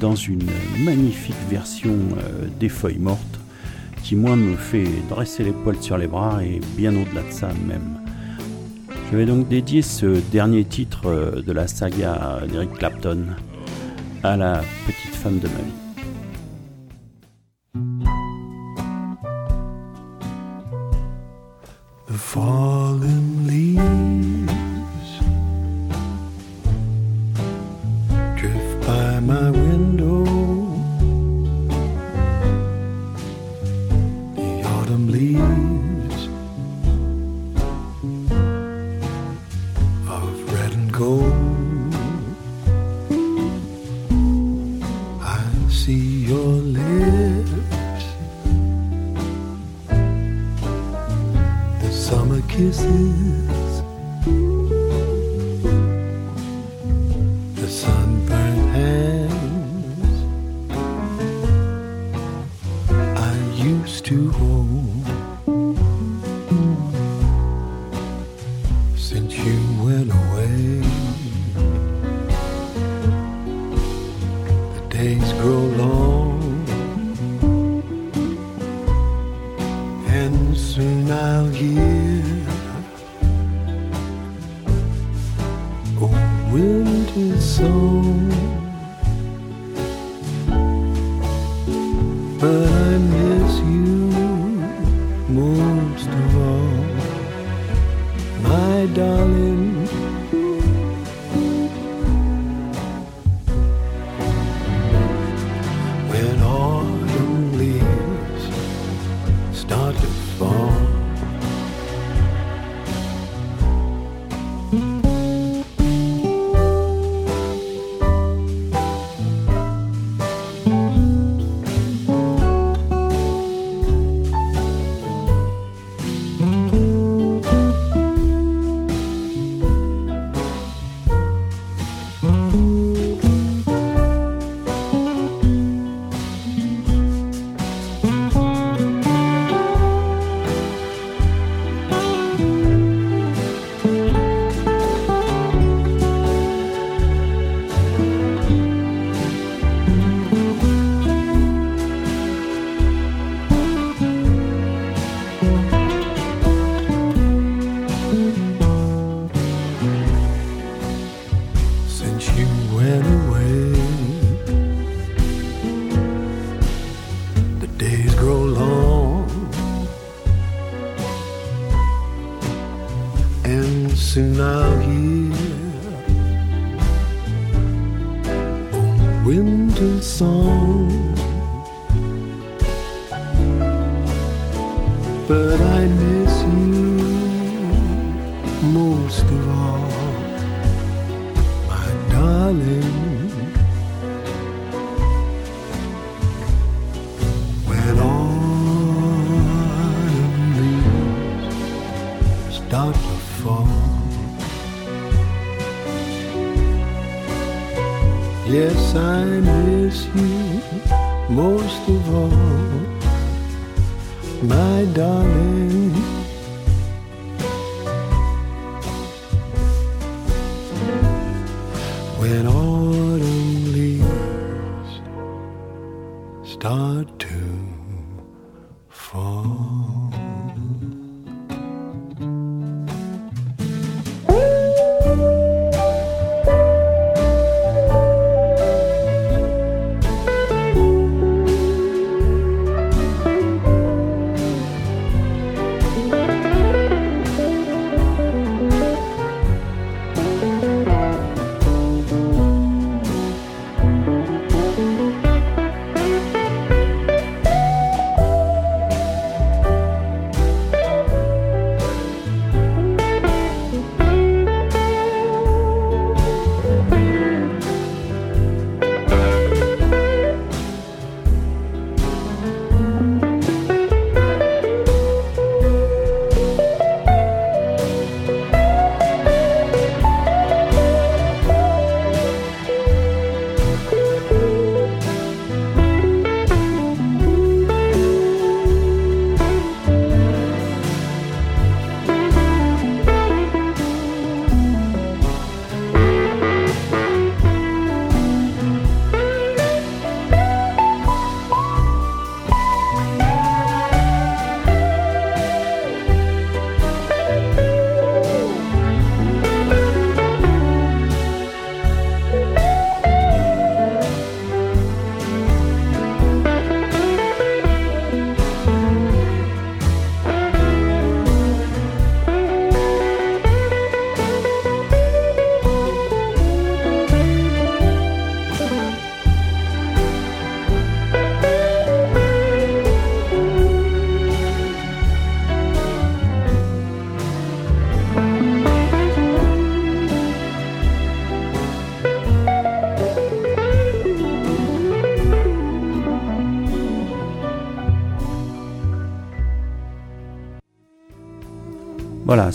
dans une magnifique version euh, des Feuilles Mortes qui, moi, me fait dresser les poils sur les bras et bien au-delà de ça même. Je vais donc dédier ce dernier titre euh, de la saga d'Eric Clapton à la petite femme de ma vie. And soon I'll hear a winter song.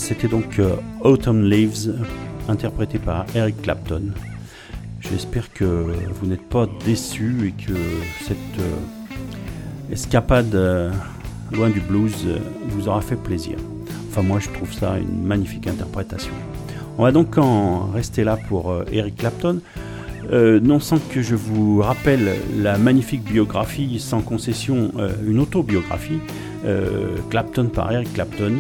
C'était donc euh, Autumn Leaves, interprété par Eric Clapton. J'espère que vous n'êtes pas déçus et que cette euh, escapade euh, loin du blues vous aura fait plaisir. Enfin, moi, je trouve ça une magnifique interprétation. On va donc en rester là pour Eric Clapton. Non sans que je vous rappelle la magnifique biographie sans concession, une autobiographie, Clapton par Eric Clapton.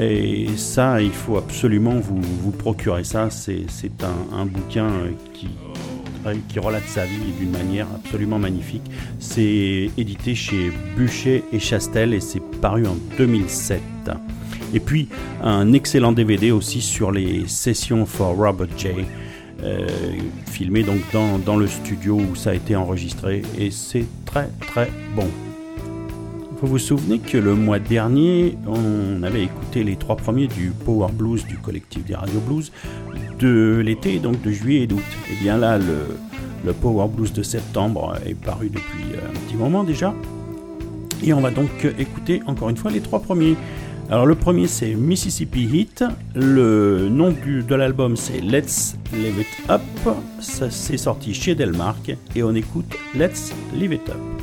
Et ça, il faut absolument vous, procurer ça. C'est un, bouquin euh, qui, qui relate sa vie d'une manière absolument magnifique. C'est édité chez Bûcher et Chastel et c'est paru en 2007. Et puis un excellent DVD aussi sur les sessions for Robert J. euh, filmé donc dans, dans le studio où ça a été enregistré et c'est très très bon. Vous vous souvenez que le mois dernier, on avait écouté les trois premiers du Power Blues du collectif des Radio Blues de l'été, donc de juillet et d'août. Et bien là, le, le Power Blues de septembre est paru depuis euh, un petit moment déjà. Et on va donc écouter encore une fois les trois premiers. Alors le premier c'est Mississippi Heat, le nom du- de l'album c'est Let's Live It Up, ça c'est sorti chez Delmark et on écoute Let's Live It Up.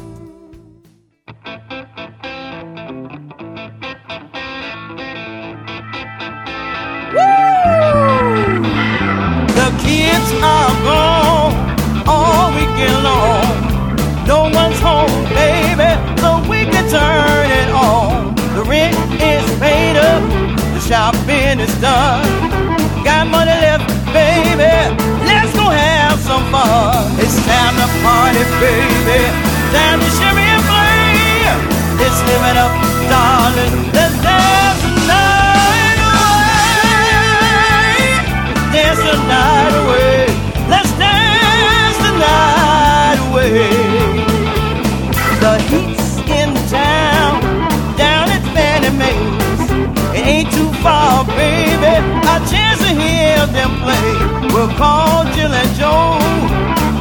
No one's home, baby, so we can turn it on. The rent is paid up, the shopping is done. Got money left, baby, let's go have some fun. It's time to party, baby, time to shimmy and play. Let's live it up, darling. Let's dance the night away. Dance the night away. The heat's in town, down at Fannie Mae's. It ain't too far, baby. A chance to hear them play. We'll call Jill and Joe.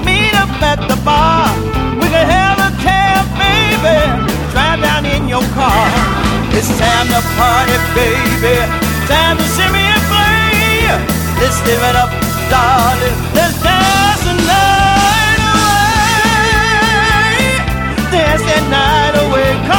Meet up at the bar. We can have a cab, baby. Drive down in your car. It's time to party, baby. Time to shimmy and play. Let's live it up, darling. Let's night away.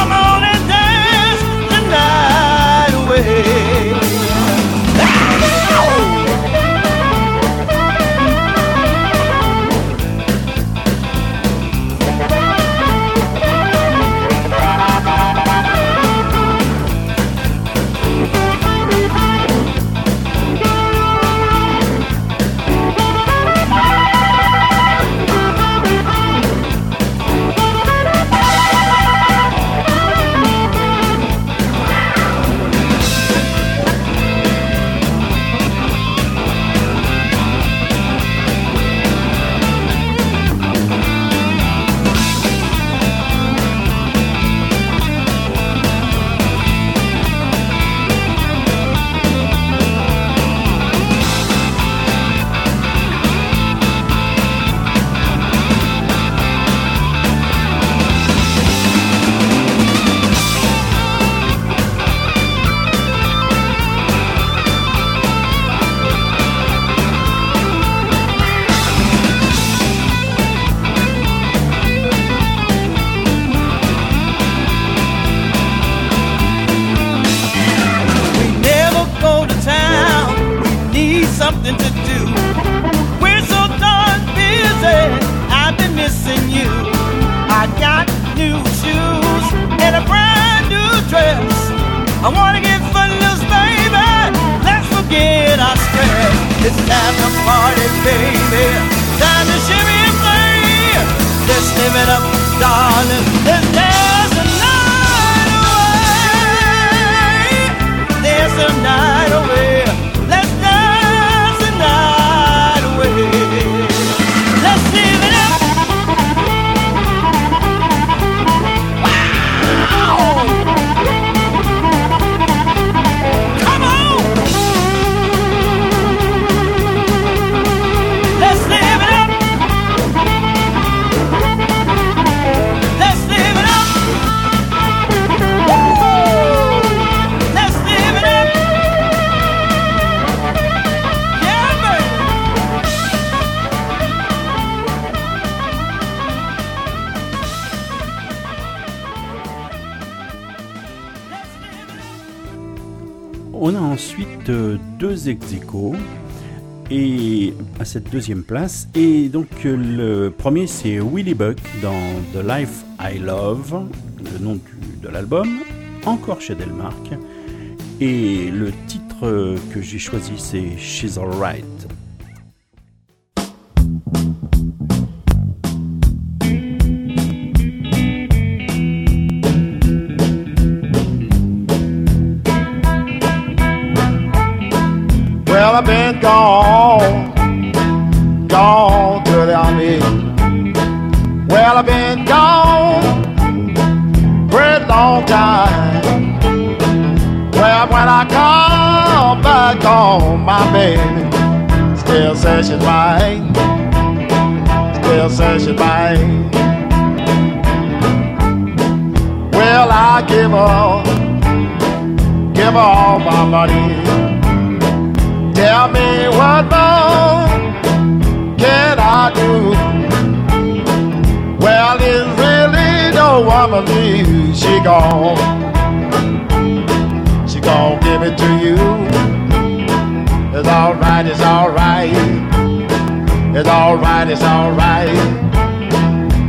Time to party, baby. Time to shimmy and play. Let's live it up, deux ex et à cette deuxième place. Et donc le premier c'est Willie Buck dans The Life I Love, le nom de l'album, encore chez Delmark. Et le titre que j'ai choisi c'est She's Alright. I've been gone, gone to the army. Well, I've been gone for a long time. Well, when I come back home, my baby still says she's mine. Still says she's mine. Well, I give her, give her all my money. Me what more can I do? Well, it's really no of me. She gon' she gon' give it to you. It's alright, it's alright. It's alright, it's alright.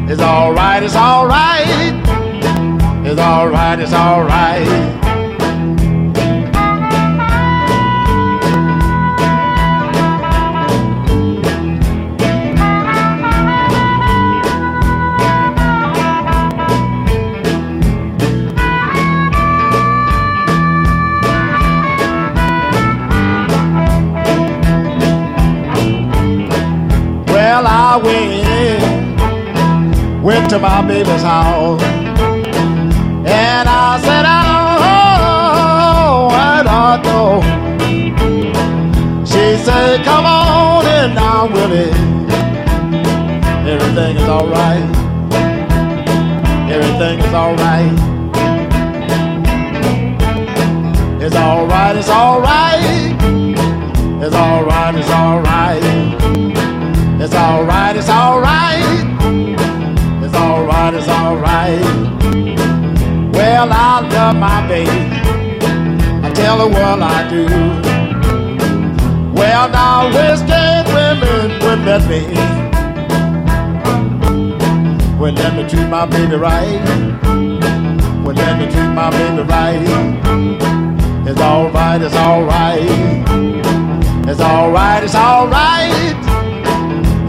It's alright, it's alright. It's alright, it's alright. I went, went to my baby's house, and I said, Oh, I don't know. She said, Come on in now, Willie. Everything is alright. Everything is alright. It's alright, it's alright. It's alright, it's alright. Alright, it's alright. It's alright, it's alright. Well, I love my baby. I tell the world I do. Well, now Western women would let me. Would let me treat my baby right. Would let me treat my baby right. It's alright, it's alright. It's alright, it's alright.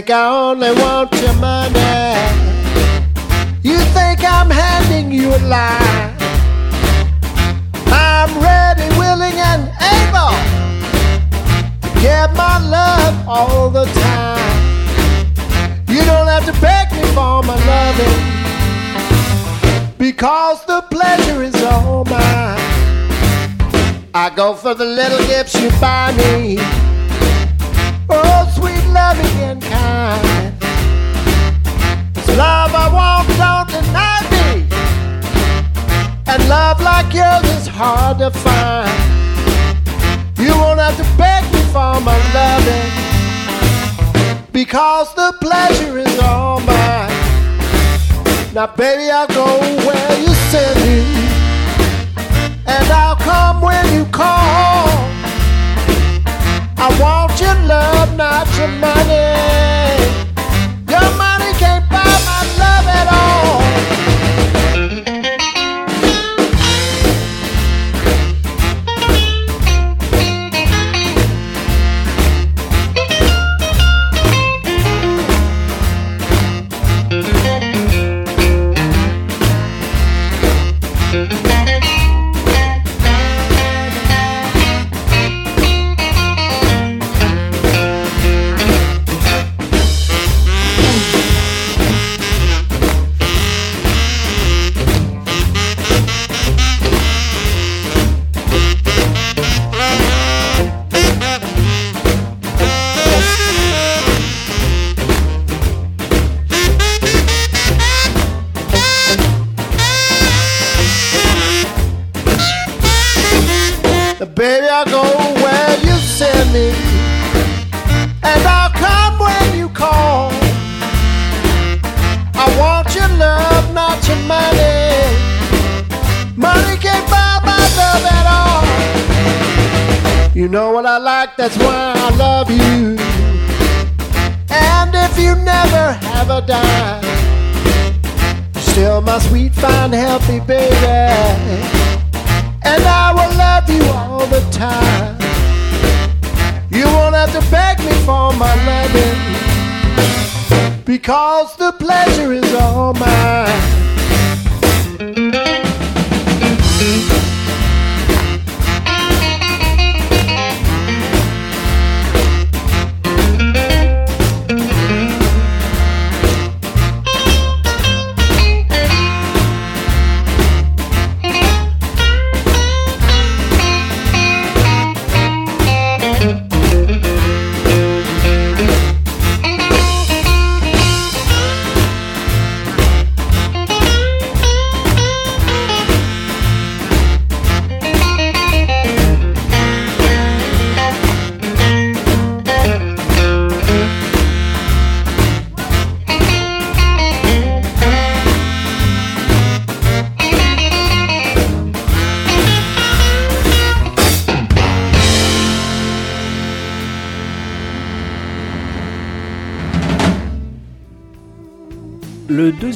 Think I only want your money. You think I'm handing you a lie. I'm ready, willing, and able to give my love all the time. You don't have to beg me for my loving because the pleasure is all mine. I go for the little gifts you buy me. Oh, sweet loving and kind. Love I want, don't deny me. And love like yours is hard to find. You won't have to beg me for my loving. Because the pleasure is all mine. Now, baby, I'll go where you send me. And I'll come when you call. I want your love, not your money. Your money can't buy my love at all. Like, that's why I love you. And if you never have a dime, still my sweet, fine, healthy baby. And I will love you all the time. You won't have to beg me for my loving because the pleasure is all mine.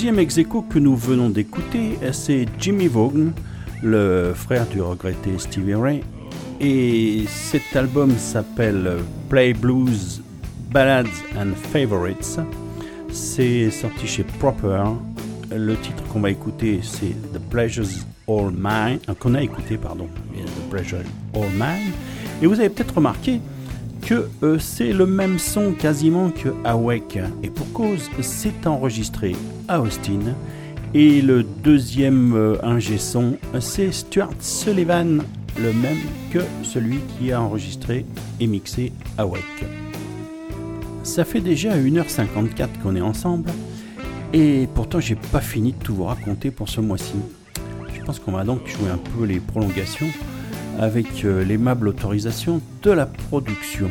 Deuxième ex que nous venons d'écouter, c'est Jimmy Vaughan, le frère du regretté Stevie Ray. Et cet album s'appelle Play Blues Ballads and Favorites. C'est sorti chez Proper. Le titre qu'on va écouter, c'est The Pleasures All Mine, euh, qu'on a écouté, pardon, The Pleasure All Mine. Et vous avez peut-être remarqué que euh, c'est le même son quasiment que Awake. Et pour cause, c'est enregistré à Austin. Et le deuxième euh, ingé son, c'est Stuart Sullivan, le même que celui qui a enregistré et mixé Awake. Ça fait déjà 1h54 qu'on est ensemble. Et pourtant, j'ai pas fini de tout vous raconter pour ce mois-ci. Je pense qu'on va donc jouer un peu les prolongations avec euh, l'aimable autorisation de la production.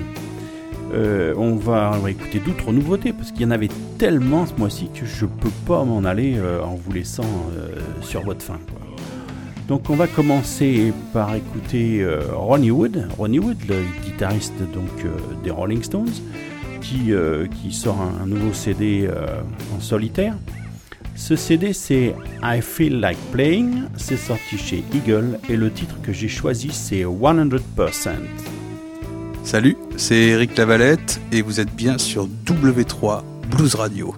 Euh, on, va, écouter d'autres nouveautés parce qu'il y en avait tellement ce mois-ci que je peux pas m'en aller euh, en vous laissant sur votre faim. Donc on va commencer par écouter Ronnie Wood, Ronnie Wood, le guitariste donc des Rolling Stones, qui, qui sort un, nouveau CD en solitaire. Ce CD c'est I Feel Like Playing, c'est sorti chez Eagle et le titre que j'ai choisi c'est 100%. Salut, c'est Eric Lavalette et vous êtes bien sur W3 Blues Radio.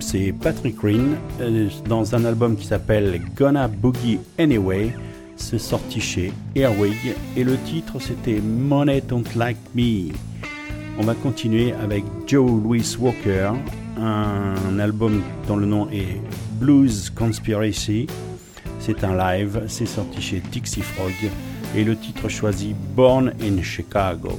c'est Patrick Green, euh, dans un album qui s'appelle Gonna Boogie Anyway. C'est sorti chez Airwig et le titre c'était Money Don't Like Me. On va continuer avec Joe Louis Walker, un album dont le nom est Blues Conspiracy. C'est un live, c'est sorti chez Dixie Frog et le titre choisi Born in Chicago.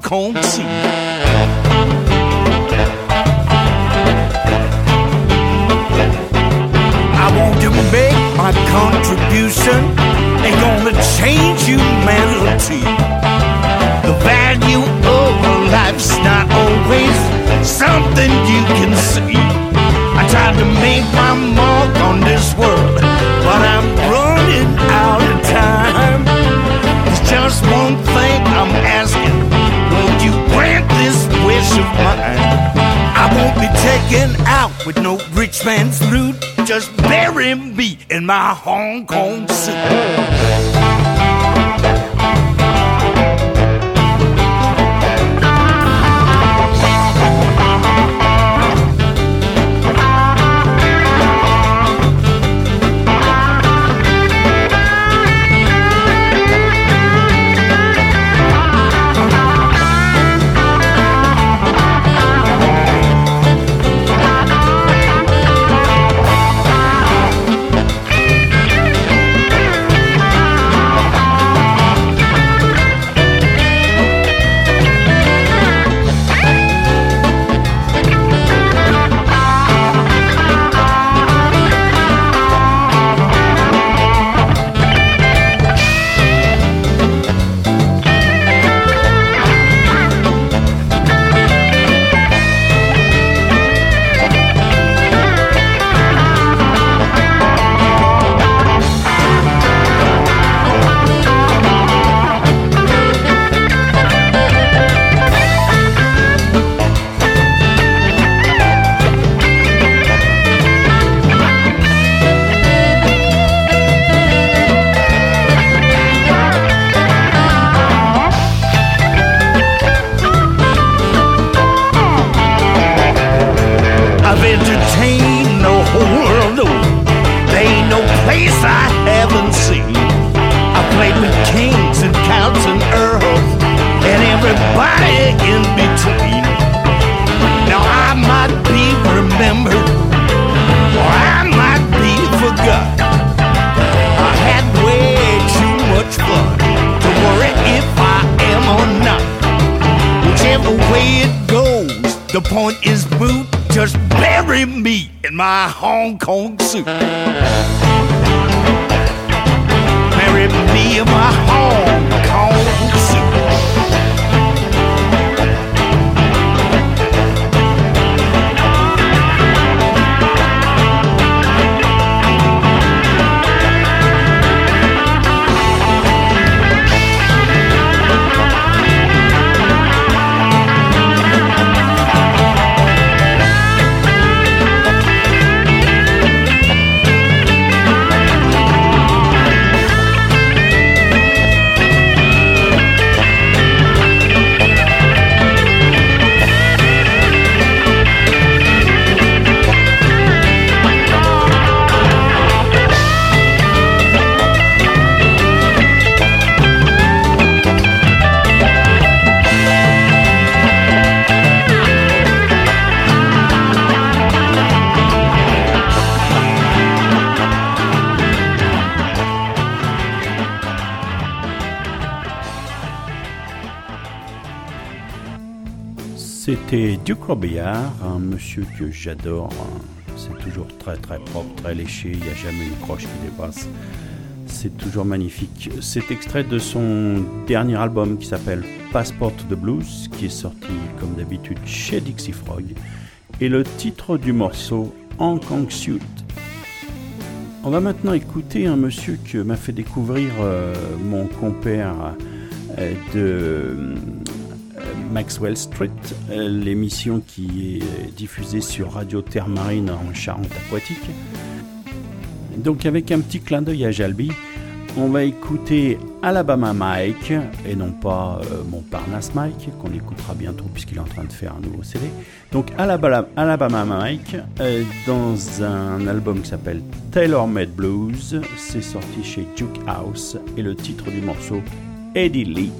comb. Hong Kong City. C'était Duke Robillard, un hein, monsieur que j'adore. Hein. C'est toujours très très propre, très léché, il n'y a jamais une croche qui dépasse. C'est toujours magnifique. C'est extrait de son dernier album qui s'appelle Passport de Blues, qui est sorti comme d'habitude chez Dixie Frog. Et le titre du morceau, Hong Kong Suit. On va maintenant écouter un monsieur que m'a fait découvrir euh, mon compère euh, de euh, Maxwell Street, euh, l'émission qui est euh, diffusée sur Radio Terre Marine en Charente Aquatique. Donc avec un petit clin d'œil à Jalbi, on va écouter Alabama Mike et non pas euh, Montparnasse Mike qu'on écoutera bientôt puisqu'il est en train de faire un nouveau CD. Donc Alabama, Alabama Mike dans un album qui s'appelle Taylor Made Blues, c'est sorti chez Duke House et le titre du morceau Eddie Lee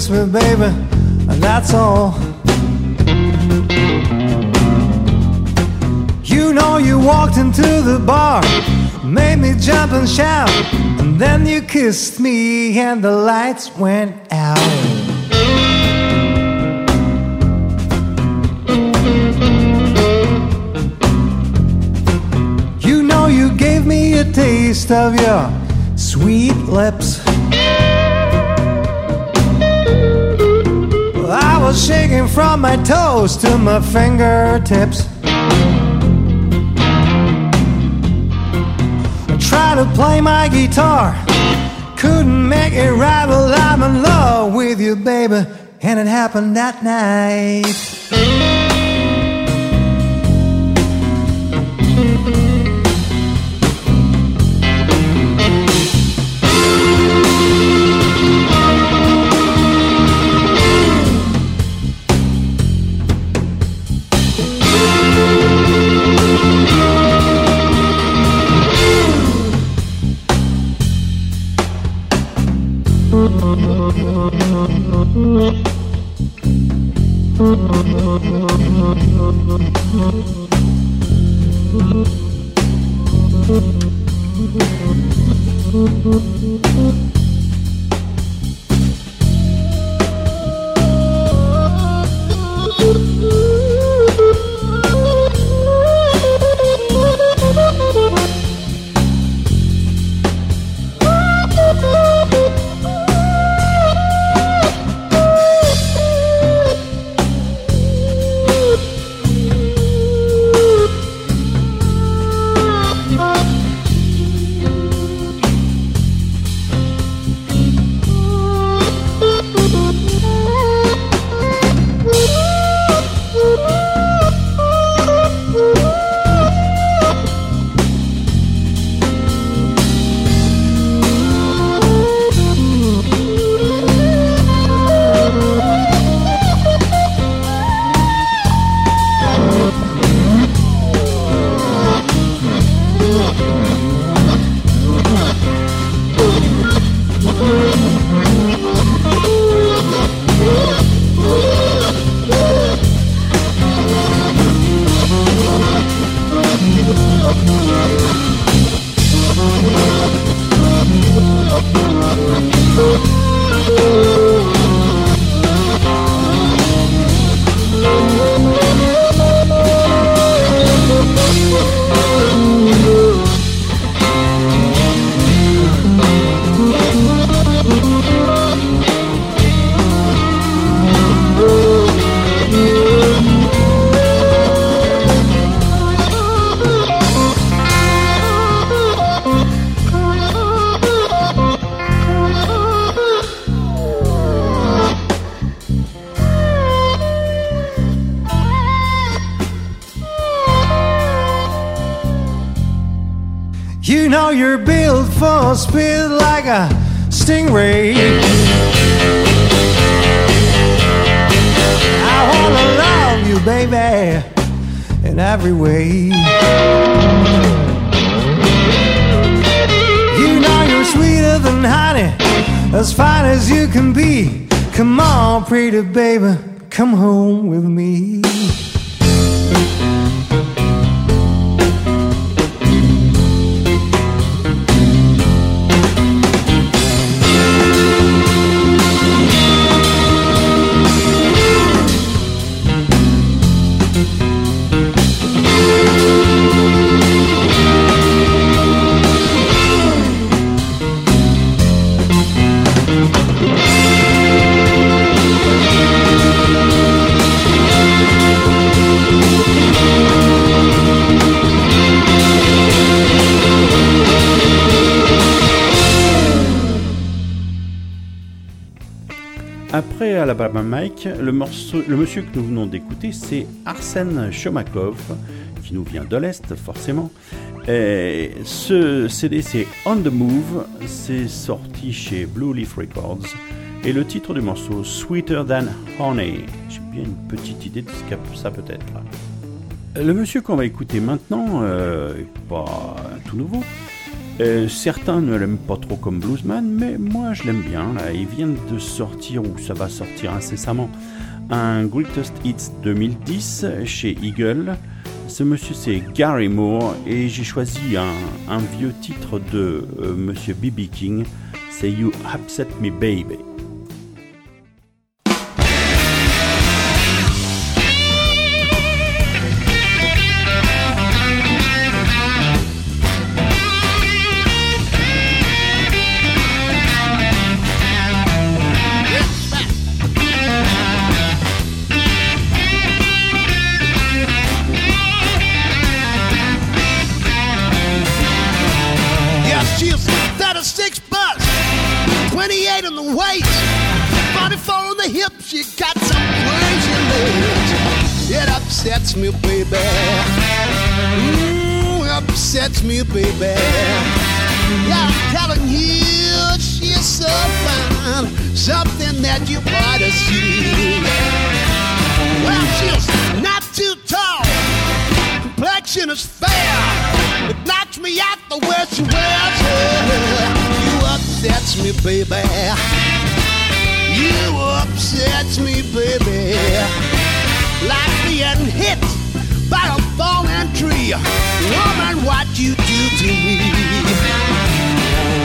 introduced me, baby, and that's all. You know, you walked into the bar, made me jump and shout, and then you kissed me, and the lights went out. You know you gave me a taste of your sweet lips. Was shaking from my toes to my fingertips. I tried to play my guitar, couldn't make it right, but I'm in love with you, baby, and it happened that night. Every way. You know you're sweeter than honey, as fine as you can be. Come on, pretty baby, come home with me. Alabama Mike, le, morceau, le monsieur que nous venons d'écouter, c'est Arsène Chomakov, qui nous vient de l'Est, forcément. Et ce CD, c'est On the Move, c'est sorti chez Blue Leaf Records. Et le titre du morceau, Sweeter Than Honey. J'ai bien une petite idée de ce que ça peut être. Le monsieur qu'on va écouter maintenant, euh, est pas tout nouveau. Euh, certains ne l'aiment pas trop comme bluesman, mais moi je l'aime bien. Là. Il vient de sortir, ou ça va sortir incessamment, un Greatest Hits 2010 chez Eagle. Ce monsieur c'est Gary Moore et j'ai choisi un, un vieux titre de euh, monsieur B.B. King, c'est You Upset Me Baby. Baby. You upsets me, baby. Like being hit by a falling tree. Woman, what you do to me.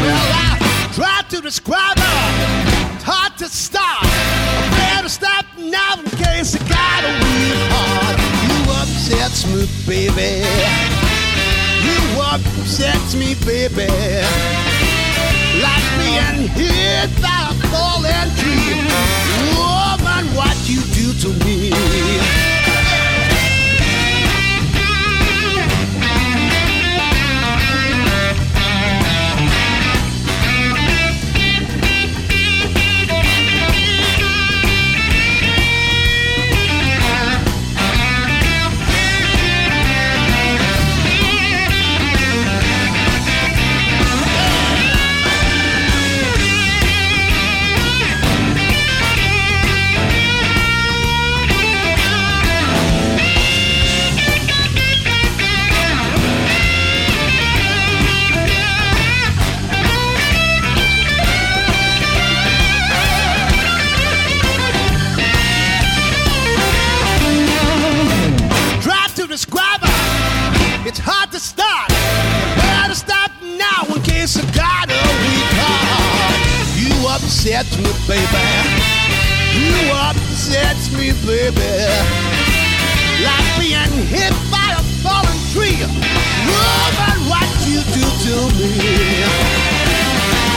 Well, I tried to describe her. It's hard to start. I better stop now in case I got a weak heart. You upsets me, baby. You upsets me, baby. Like being hit by a falling tree. Woman, what you do to me. Upset me, baby. You upset me, baby. Like being hit by a falling tree. Woman, what you do to me.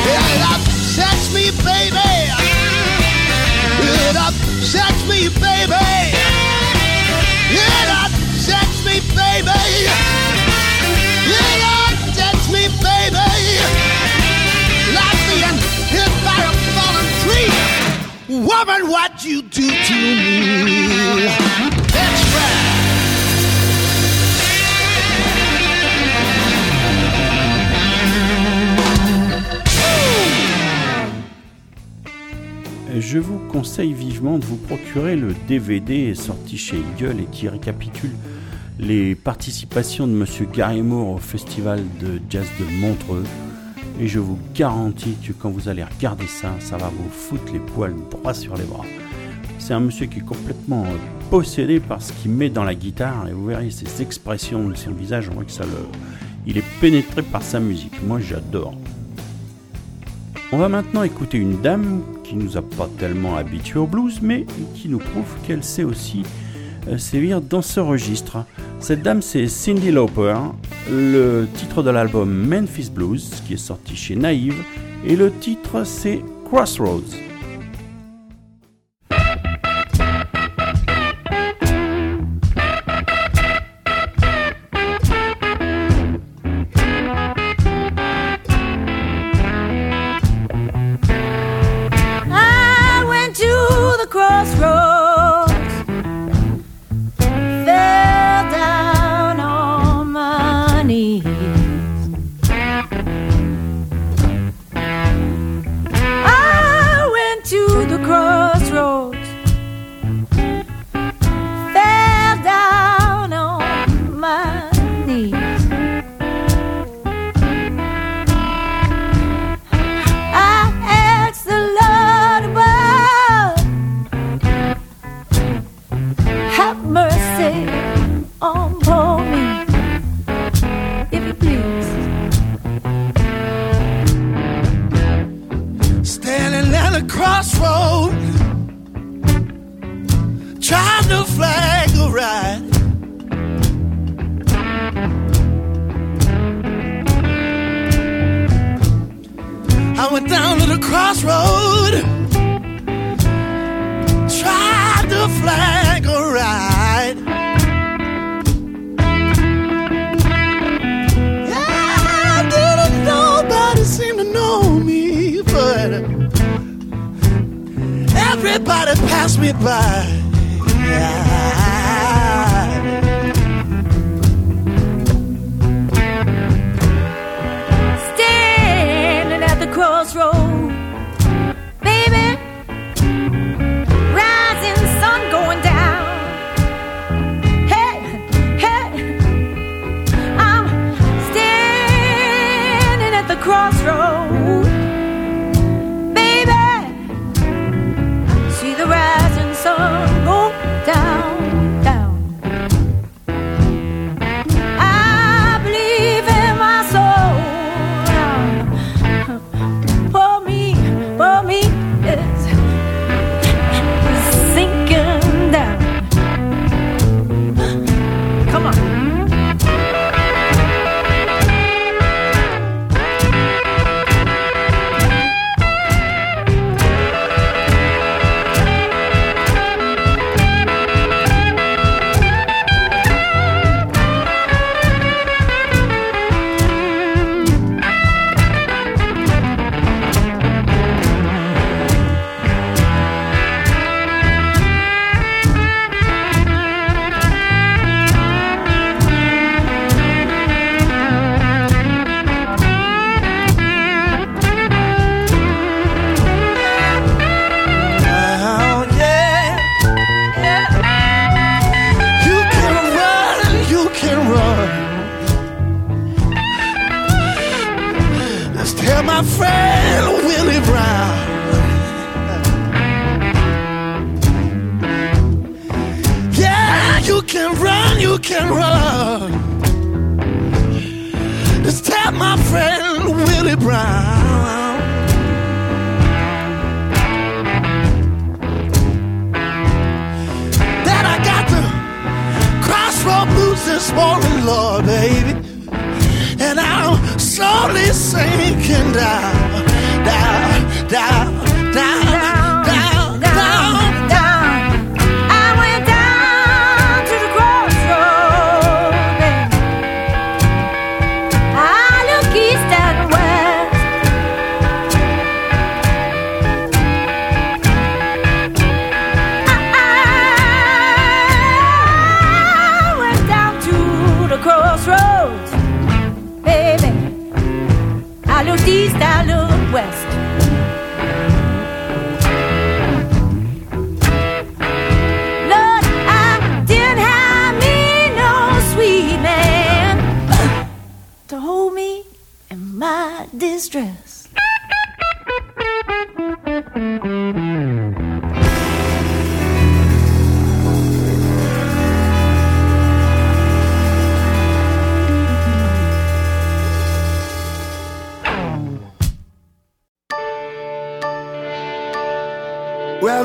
It upsets me, baby. It upsets me, baby. It upsets me, baby. Woman, what you do to me? That's right. Je vous conseille vivement de vous procurer le DVD sorti chez Eagle et qui récapitule les participations de Monsieur Moore au festival de jazz de Montreux. Et je vous garantis que quand vous allez regarder ça, ça va vous foutre les poils droits sur les bras. C'est un monsieur qui est complètement euh, possédé par ce qu'il met dans la guitare et vous verrez ses expressions de son visage, on voit que ça le... Il est pénétré par sa musique. Moi j'adore. On va maintenant écouter une dame qui nous a pas tellement habitués au blues, mais qui nous prouve qu'elle sait aussi euh, sévir dans ce registre. Cette dame, c'est Cindy Lauper. Le titre de l'album Memphis Blues, qui est sorti chez Naïve, et le titre c'est Crossroads.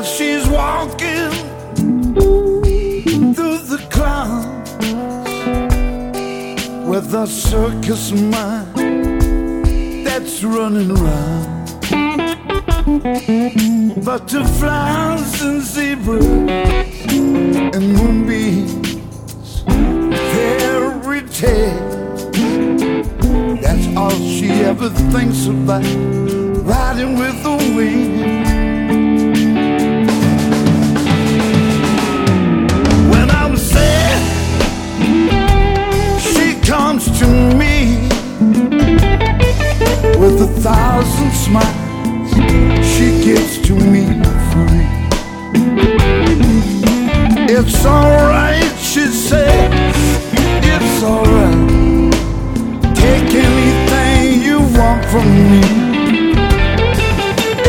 she's walking through the clouds with a circus mind that's running round. Butterflies and zebras and moonbeams, fairy tales. That's all she ever thinks about, riding with the wind. comes to me with a thousand smiles. She gives to me free. It's alright, she says. It's alright. Take anything you want from me.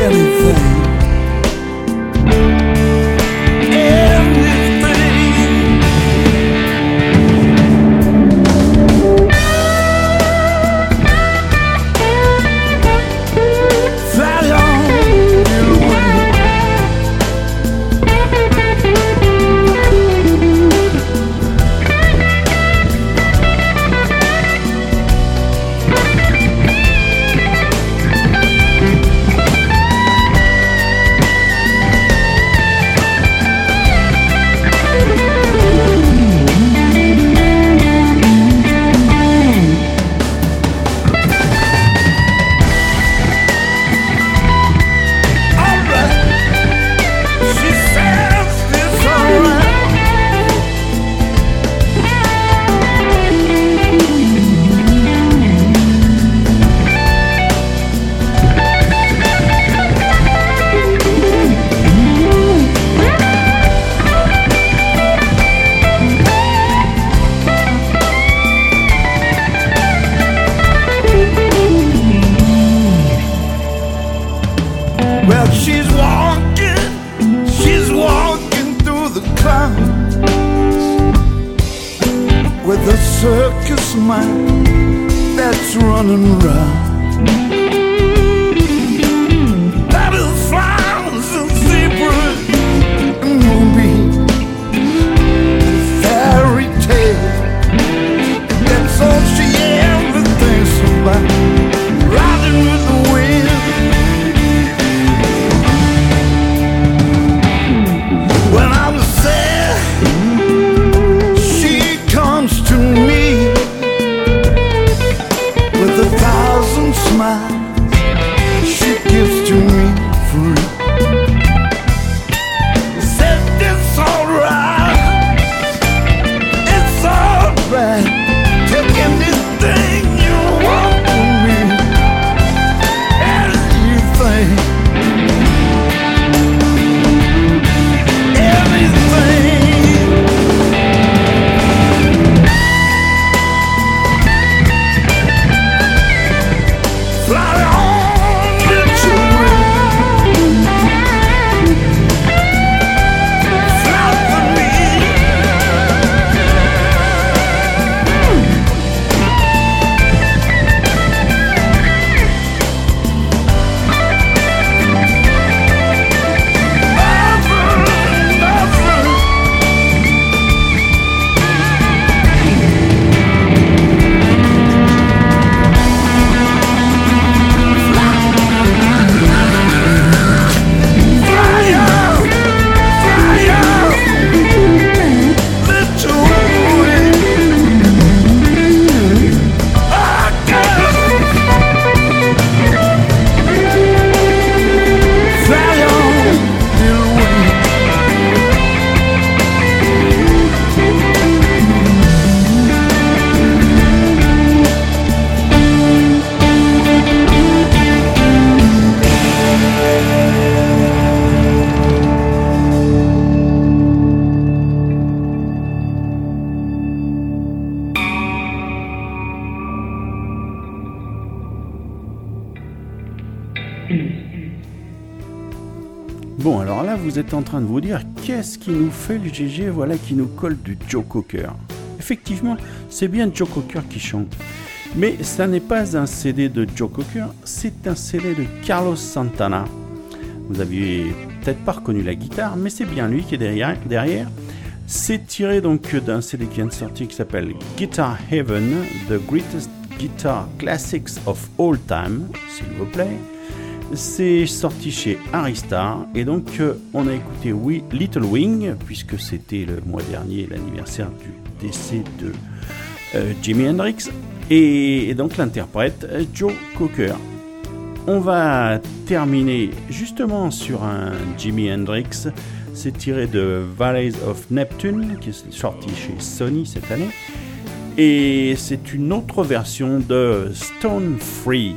Anything. En train de vous dire qu'est-ce qui nous fait le GG, voilà, qui nous colle du Joe Cocker. Effectivement, c'est bien Joe Cocker qui chante. Mais ça n'est pas un CD de Joe Cocker, c'est un CD de Carlos Santana. Vous aviez peut-être pas reconnu la guitare, mais c'est bien lui qui est derrière. derrière. C'est tiré donc d'un CD qui vient de sortir qui s'appelle Guitar Heaven, The Greatest Guitar Classics of All Time, s'il vous plaît. C'est sorti chez Aristar et donc euh, on a écouté oui, Little Wing puisque c'était le mois dernier l'anniversaire du décès de euh, Jimi Hendrix et, et donc l'interprète euh, Joe Cocker. On va terminer justement sur un Jimi Hendrix. C'est tiré de Valleys of Neptune qui est sorti chez Sony cette année et c'est une autre version de Stone Free.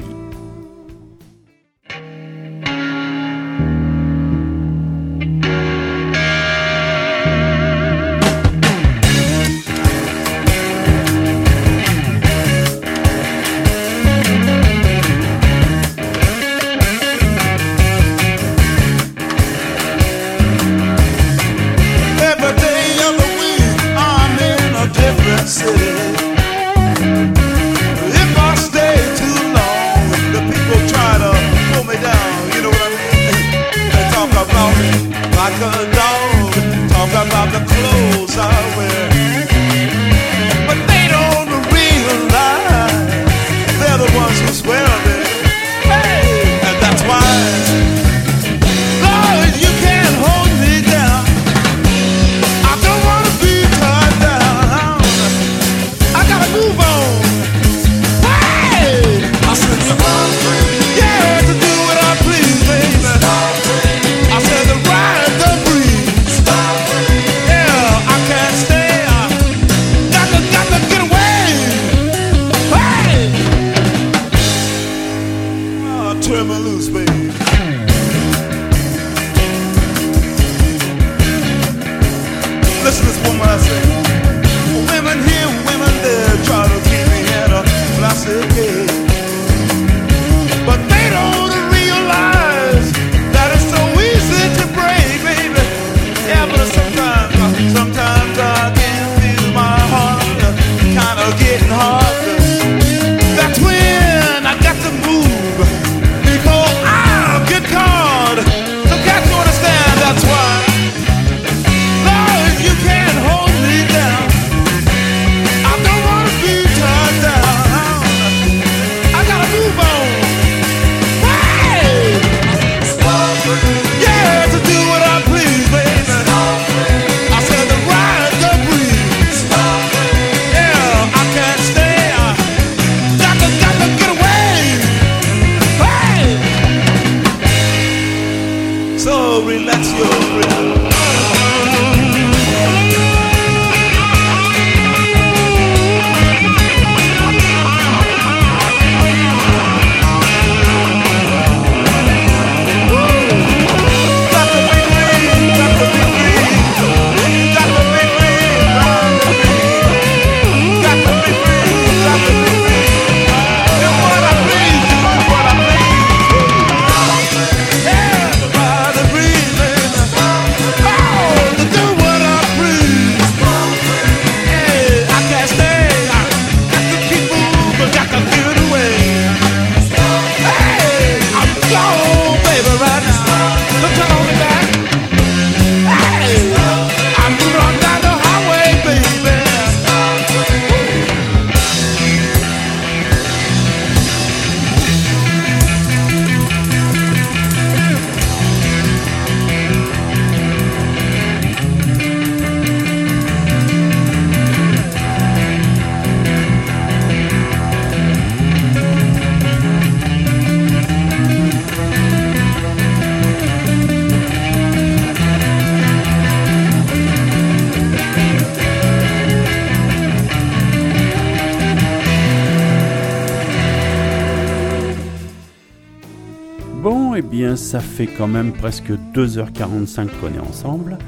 quand même presque 2h45 qu'on est ensemble.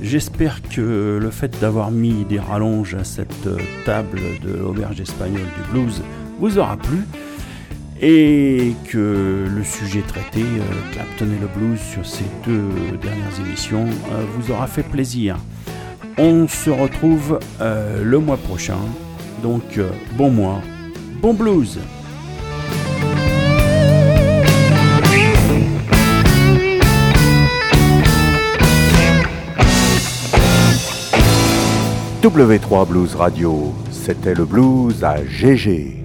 J'espère que le fait d'avoir mis des rallonges à cette euh, table de l'auberge espagnole du blues vous aura plu et que le sujet traité, euh, Clapton et le blues sur ces deux dernières émissions, euh, vous aura fait plaisir. On se retrouve le mois prochain, donc bon mois, bon blues W3 Blues Radio, c'était le blues à GG.